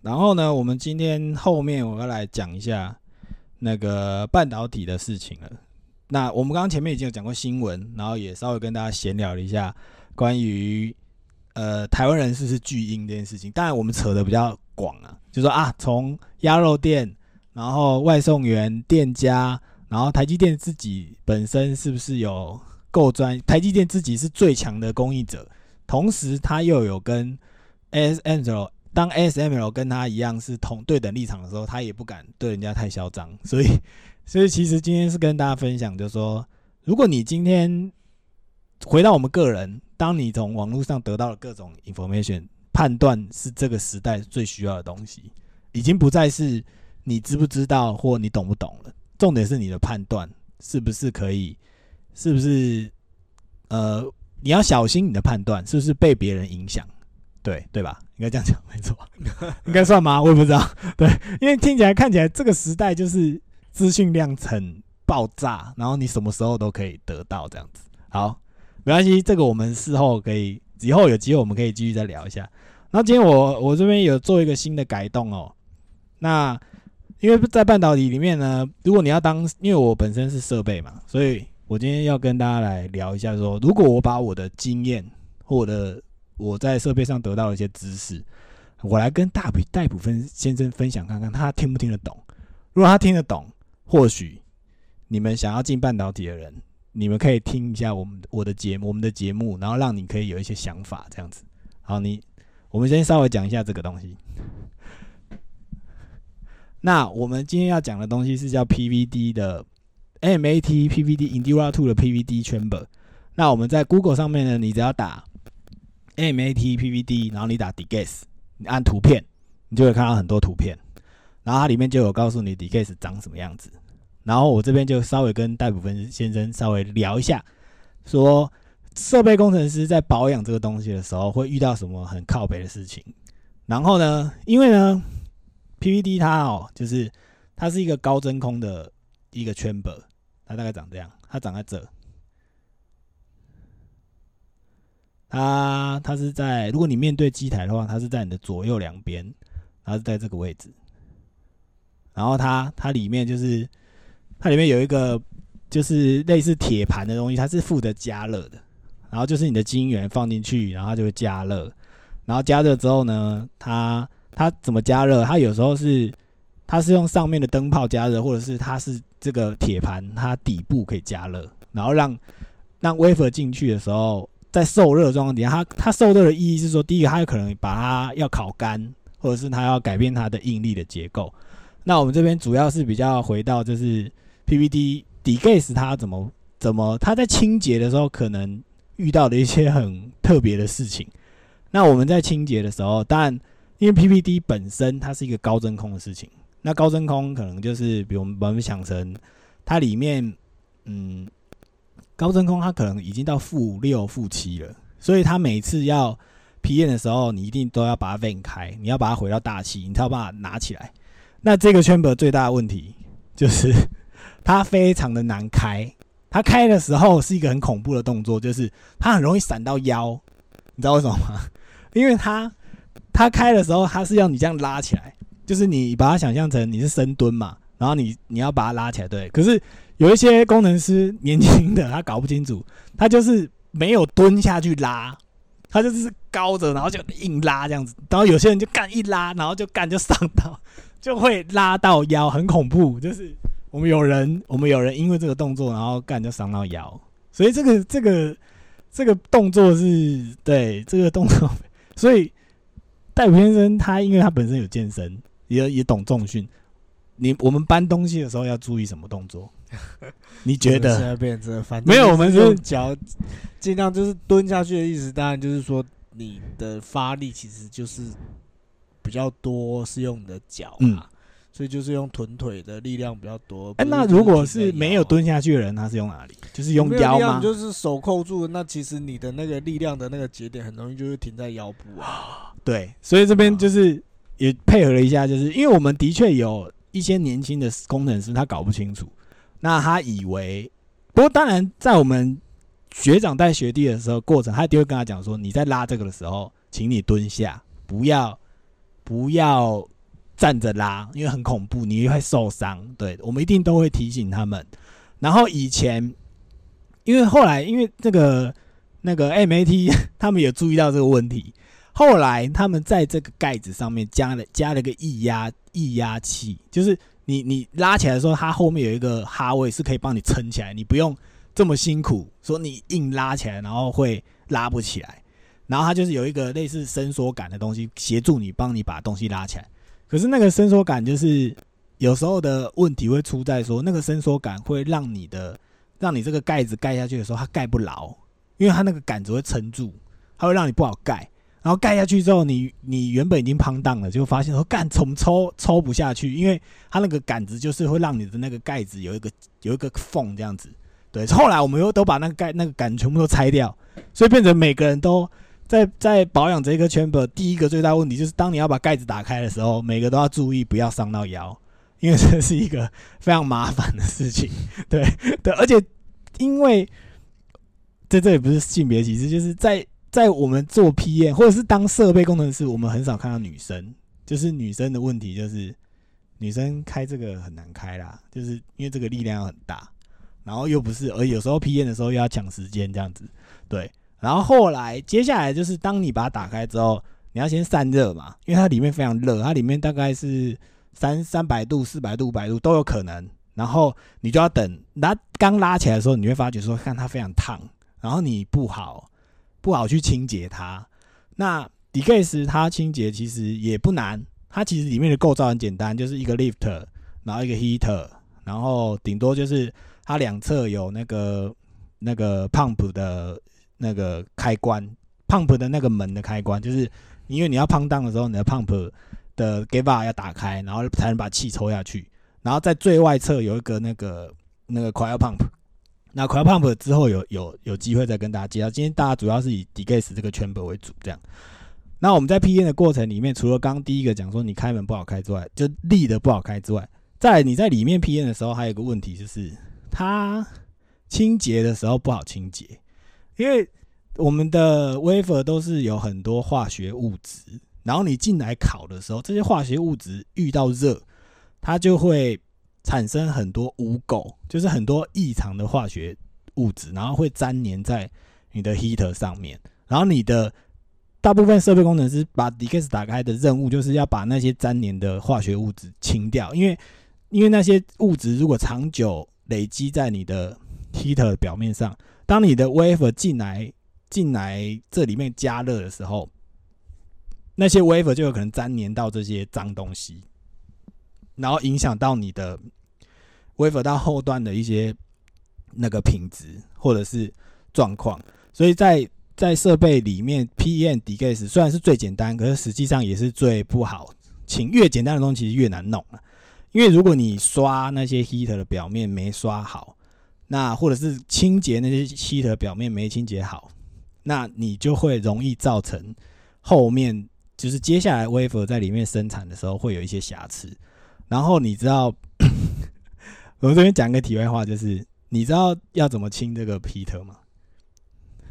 然后呢，我们今天后面我要来讲一下那个半导体的事情了。那我们刚刚前面已经有讲过新闻，然后也稍微跟大家闲聊了一下关于呃台湾人士是巨婴这件事情。当然，我们扯的比较广啊，就说啊，从鸭肉店，然后外送员、店家，然后台积电自己本身是不是有够专？台积电自己是最强的供应者，同时他又有跟 ASML 当 SML 跟他一样是同对等立场的时候，他也不敢对人家太嚣张，所以 所以其实今天是跟大家分享，就是说，如果你今天回到我们个人，当你从网络上得到了各种 information，判断是这个时代最需要的东西，已经不再是你知不知道或你懂不懂了，重点是你的判断是不是可以，是不是呃，你要小心你的判断是不是被别人影响，对对吧？应该这样讲，没错，应该算吗？我也不知道，对，因为听起来看起来这个时代就是资讯量很爆炸，然后你什么时候都可以得到这样子。好，没关系，这个我们事后可以，以后有机会我们可以继续再聊一下。那今天我我这边有做一个新的改动哦，那因为在半导体里面呢，如果你要当，因为我本身是设备嘛，所以我今天要跟大家来聊一下说，如果我把我的经验或我的我在设备上得到了一些知识，我来跟大比戴普分先生分享看看，他听不听得懂？如果他听得懂，或许你们想要进半导体的人，你们可以听一下我们我的节目，我们的节目，然后让你可以有一些想法，这样子。好，你我们先稍微讲一下这个东西。那我们今天要讲的东西是叫 PVD 的 M A T P V D Indura Two 的 PVD Chamber。那我们在 Google 上面呢，你只要打 MAT PVD，然后你打 DGAS，你按图片，你就会看到很多图片，然后它里面就有告诉你 DGAS 长什么样子。然后我这边就稍微跟戴普芬先生稍微聊一下，说设备工程师在保养这个东西的时候会遇到什么很靠北的事情。然后呢，因为呢，PVD 它哦，就是它是一个高真空的一个 chamber，它大概长这样，它长在这。它它是在，如果你面对机台的话，它是在你的左右两边，它是在这个位置。然后它它里面就是它里面有一个就是类似铁盘的东西，它是负责加热的。然后就是你的晶圆放进去，然后它就会加热。然后加热之后呢，它它怎么加热？它有时候是它是用上面的灯泡加热，或者是它是这个铁盘它底部可以加热，然后让让 wafer 进去的时候，在受热的状况底下，它它受热的意义是说，第一个它有可能把它要烤干，或者是它要改变它的应力的结构。那我们这边主要是比较回到就是 PVD degas 它怎么怎么它在清洁的时候可能遇到的一些很特别的事情。那我们在清洁的时候，当然因为 PVD 本身它是一个高真空的事情，那高真空可能就是比我们把我们想成它里面嗯高真空它可能已经到负六负七了，所以它每次要皮验的时候，你一定都要把它 vent 开，你要把它回到大气，你才有办法拿起来。那这个 chamber 最大的问题就是它非常的难开，它开的时候是一个很恐怖的动作，就是它很容易闪到腰，你知道为什么吗？因为它它开的时候，它是要你这样拉起来，就是你把它想象成你是深蹲嘛，然后你你要把它拉起来，对。可是有一些工程师年轻的他搞不清楚，他就是没有蹲下去拉，他就是高着，然后就硬拉这样子，然后有些人就干一拉，然后就干就上到，就会拉到腰，很恐怖。就是我们有人，我们有人因为这个动作，然后干就伤到腰，所以这个这个这个动作是对这个动作，所以戴普先生他因为他本身有健身，也也懂重训，你我们搬东西的时候要注意什么动作？你觉现得？在变成，反没有我们是用脚尽量就是蹲下去的意思，当然就是说你的发力其实就是比较多是用你的脚嗯嘛，所以就是用臀腿的力量比较多。哎、那如果是没有蹲下去的人，他是用哪里？就是用腰吗没有力量你？就是手扣住，那其实你的那个力量的那个节点很容易就会停在腰部啊。对，所以这边啊就是也配合了一下，就是因为我们的确有一些年轻的工程师，他搞不清楚，那他以为，不过当然在我们学长带学弟的时候过程，他一定会跟他讲说，你在拉这个的时候，请你蹲下，不要不要站着拉，因为很恐怖，你会受伤。对我们一定都会提醒他们。然后以前，因为后来因为这个那个 MAT 他们也注意到这个问题，后来他们在这个盖子上面加了加了个液压液压器，就是你你拉起来的时候，它后面有一个哈位是可以帮你撑起来，你不用这么辛苦，说你硬拉起来然后会拉不起来。然后它就是有一个类似伸缩杆的东西协助你，帮你把东西拉起来。可是那个伸缩杆就是有时候的问题会出在说，那个伸缩杆会让你的让你这个盖子盖下去的时候，它盖不牢，因为它那个杆子会撑住，它会让你不好盖。然后盖下去之后，你你原本已经胖荡了，就发现说干怎么抽抽不下去，因为它那个杆子就是会让你的那个盖子有一个有一个缝这样子。对，后来我们又都把那个盖那个杆全部都拆掉，所以变成每个人都在在保养这个 chamber。第一个最大问题就是，当你要把盖子打开的时候，每个都要注意不要伤到腰，因为这是一个非常麻烦的事情。对对，而且因为在这里不是性别歧视，就是在。在我们做 P 验或者是当设备工程师，我们很少看到女生。就是女生的问题，就是女生开这个很难开啦，就是因为这个力量很大，然后又不是，而有时候 P 验的时候又要抢时间这样子。对，然后后来接下来就是当你把它打开之后，你要先散热嘛，因为它里面非常热，它里面大概是三三百度、四百度、五百度都有可能。然后你就要等，拉刚拉起来的时候，你会发觉说，看它非常烫，然后你不好。不好去清洁它。那 d e c a s e 它清洁其实也不难，它其实里面的构造很简单，就是一个 lift，然后一个 heater，然后顶多就是它两侧有那个那个 pump 的那个开关，pump 的那个门的开关，就是因为你要 pump 的时候，你的 pump 的 give up 要打开，然后才能把气抽下去。然后在最外侧有一个那个那个 coil pump。那 c r y pump 之后有有有机会再跟大家介绍。今天大家主要是以 degas 这个 chamber 为主，这样。那我们在 P N 的过程里面，除了刚第一个讲说你开门不好开之外，就立的不好开之外，在你在里面 P N 的时候，还有一个问题就是它清洁的时候不好清洁，因为我们的 wafer 都是有很多化学物质，然后你进来烤的时候，这些化学物质遇到热，它就会。产生很多污垢，就是很多异常的化学物质，然后会粘黏在你的 heater 上面。然后你的大部分设备工程师把 degas 打开的任务，就是要把那些粘黏的化学物质清掉。因为因为那些物质如果长久累积在你的 heater 表面上，当你的 wafer 进来进来这里面加热的时候，那些 wafer 就有可能粘黏到这些脏东西。然后影响到你的 wafer 到后端的一些那个品质或者是状况，所以在在设备里面，PM degas 虽然是最简单，可是实际上也是最不好。请越简单的东西越难弄啊，因为如果你刷那些 heater 的表面没刷好，那或者是清洁那些 heater 表面没清洁好，那你就会容易造成后面就是接下来 wafer 在里面生产的时候会有一些瑕疵。然后你知道，我这边讲个题外话，就是你知道要怎么清这个皮特吗？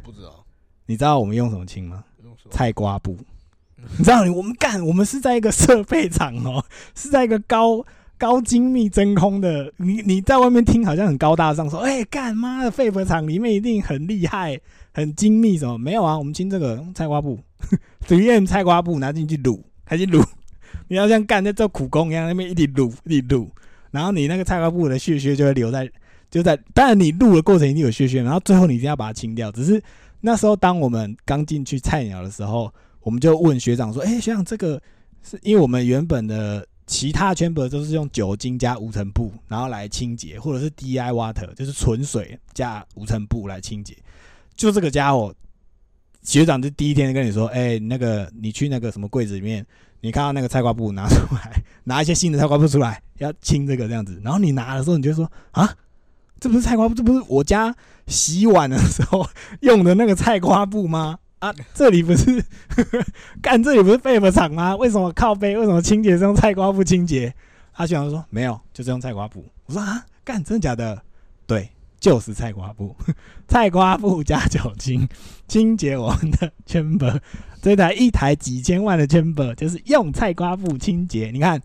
不知道。你知道我们用什么清吗？菜瓜布。你知道我们干，我们是在一个设备厂哦，是在一个高高精密真空的。你你在外面听好像很高大上，说哎干妈的废粉厂里面一定很厉害、很精密什么？没有啊，我们清这个菜瓜布，随便菜瓜布拿进去卤，开始卤。你要像干在做苦工一样，那边一直卤一直撸，然后你那个菜瓜布的屑屑就会留在，就在。当然你录的过程一定有屑屑，然后最后你一定要把它清掉。只是那时候当我们刚进去菜鸟的时候，我们就问学长说：“哎，学长，这个是因为我们原本的其他圈本都是用酒精加无尘布，然后来清洁，或者是 DI water，就是纯水加无尘布来清洁。就这个家伙，学长就第一天跟你说：，哎，那个你去那个什么柜子里面。”你看到那个菜瓜布拿出来，拿一些新的菜瓜布出来，要清这个这样子。然后你拿的时候，你就说啊，这不是菜瓜布，这不是我家洗碗的时候用的那个菜瓜布吗？啊，这里不是 干，这里不是废物厂吗？为什么靠背？为什么清洁是用菜瓜布清洁？他居然说没有，就是用菜瓜布。我说啊，干，真的假的？对，就是菜瓜布，菜瓜布加酒精清洁我们的 chamber。这台一台几千万的 chamber 就是用菜瓜布清洁。你看，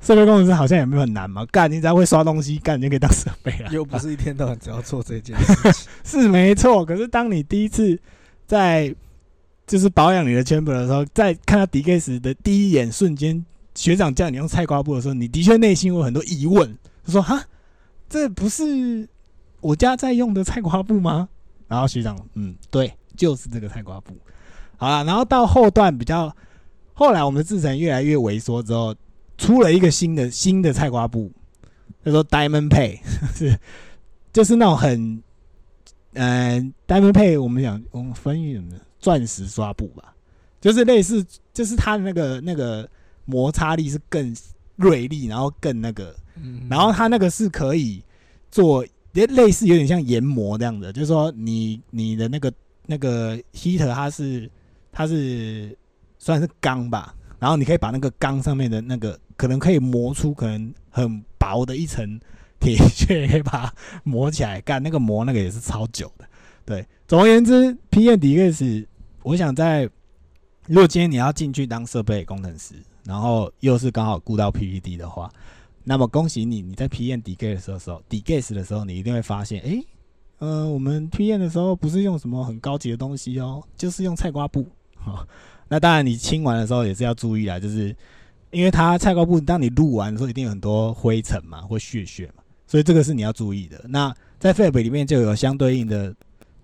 设备工程师好像也没有很难嘛，干你只要会刷东西，干你就可以当设备了。又不是一天到晚只要做这件事情。是没错，可是当你第一次在就是保养你的 chamber 的时候，在看到 D K S 的第一眼瞬间，学长叫你用菜瓜布的时候，你的确内心有很多疑问，就说：“哈，这不是我家在用的菜瓜布吗？”然后学长，嗯，对，就是这个菜瓜布。好了，然后到后段比较，后来我们的制程越来越萎缩之后，出了一个新的新的菜瓜布，叫做 Diamond Pay，是就是那种很，嗯，Diamond Pay 我们讲我们分译什么钻石刷布吧，就是类似，就是它的那个那个摩擦力是更锐利，然后更那个，嗯然后它那个是可以做，也类似有点像研磨这样的，就是说你你的那个那个 heater 它是它是算是钢吧，然后你可以把那个钢上面的那个可能可以磨出可能很薄的一层铁屑，可以把它磨起来，干那个磨那个也是超久的。对，总而言之，P N D X，我想在如果今天你要进去当设备工程师，然后又是刚好顾到 P P D 的话，那么恭喜你，你在 P N D G 的时候时候 D G S 的时候，你一定会发现，诶，呃，我们 P N 的时候不是用什么很高级的东西哦，就是用菜瓜布。好、那当然你清完的时候也是要注意啦，就是因为它菜瓜布，当你录完的时候一定有很多灰尘嘛或屑屑嘛，所以这个是你要注意的。那在 Fab 里面就有相对应的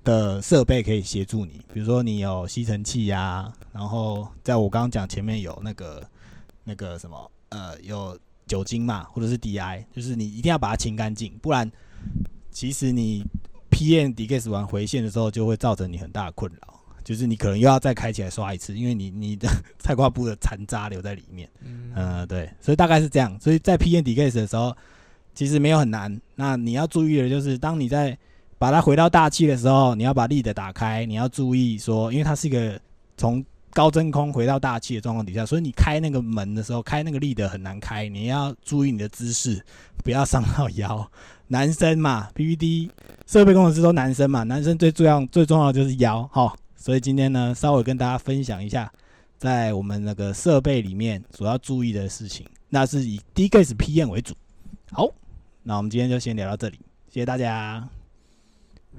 的设备可以协助你，比如说你有吸尘器呀、然后在我刚刚讲前面有那个那个什么呃有酒精嘛，或者是 DI，就是你一定要把它清干净，不然其实你 PM d g a s 完回线的时候就会造成你很大的困扰，就是你可能又要再开起来刷一次，因为你你的菜瓜布的残渣留在里面。嗯呃，对，所以大概是这样。所以在 P N D case 的时候，其实没有很难。那你要注意的就是，当你在把它回到大气的时候，你要把 lead 打开，你要注意说，因为它是一个从高真空回到大气的状况底下，所以你开那个门的时候，开那个力的很难开，你要注意你的姿势，不要伤到腰。男生嘛，P P D 设备工程师都男生嘛，男生最重要最重要的就是腰哈。所以今天呢，稍微跟大家分享一下。在我们那个设备里面所要注意的事情，那是以 DGS PM 为主。好，那我们今天就先聊到这里，谢谢大家。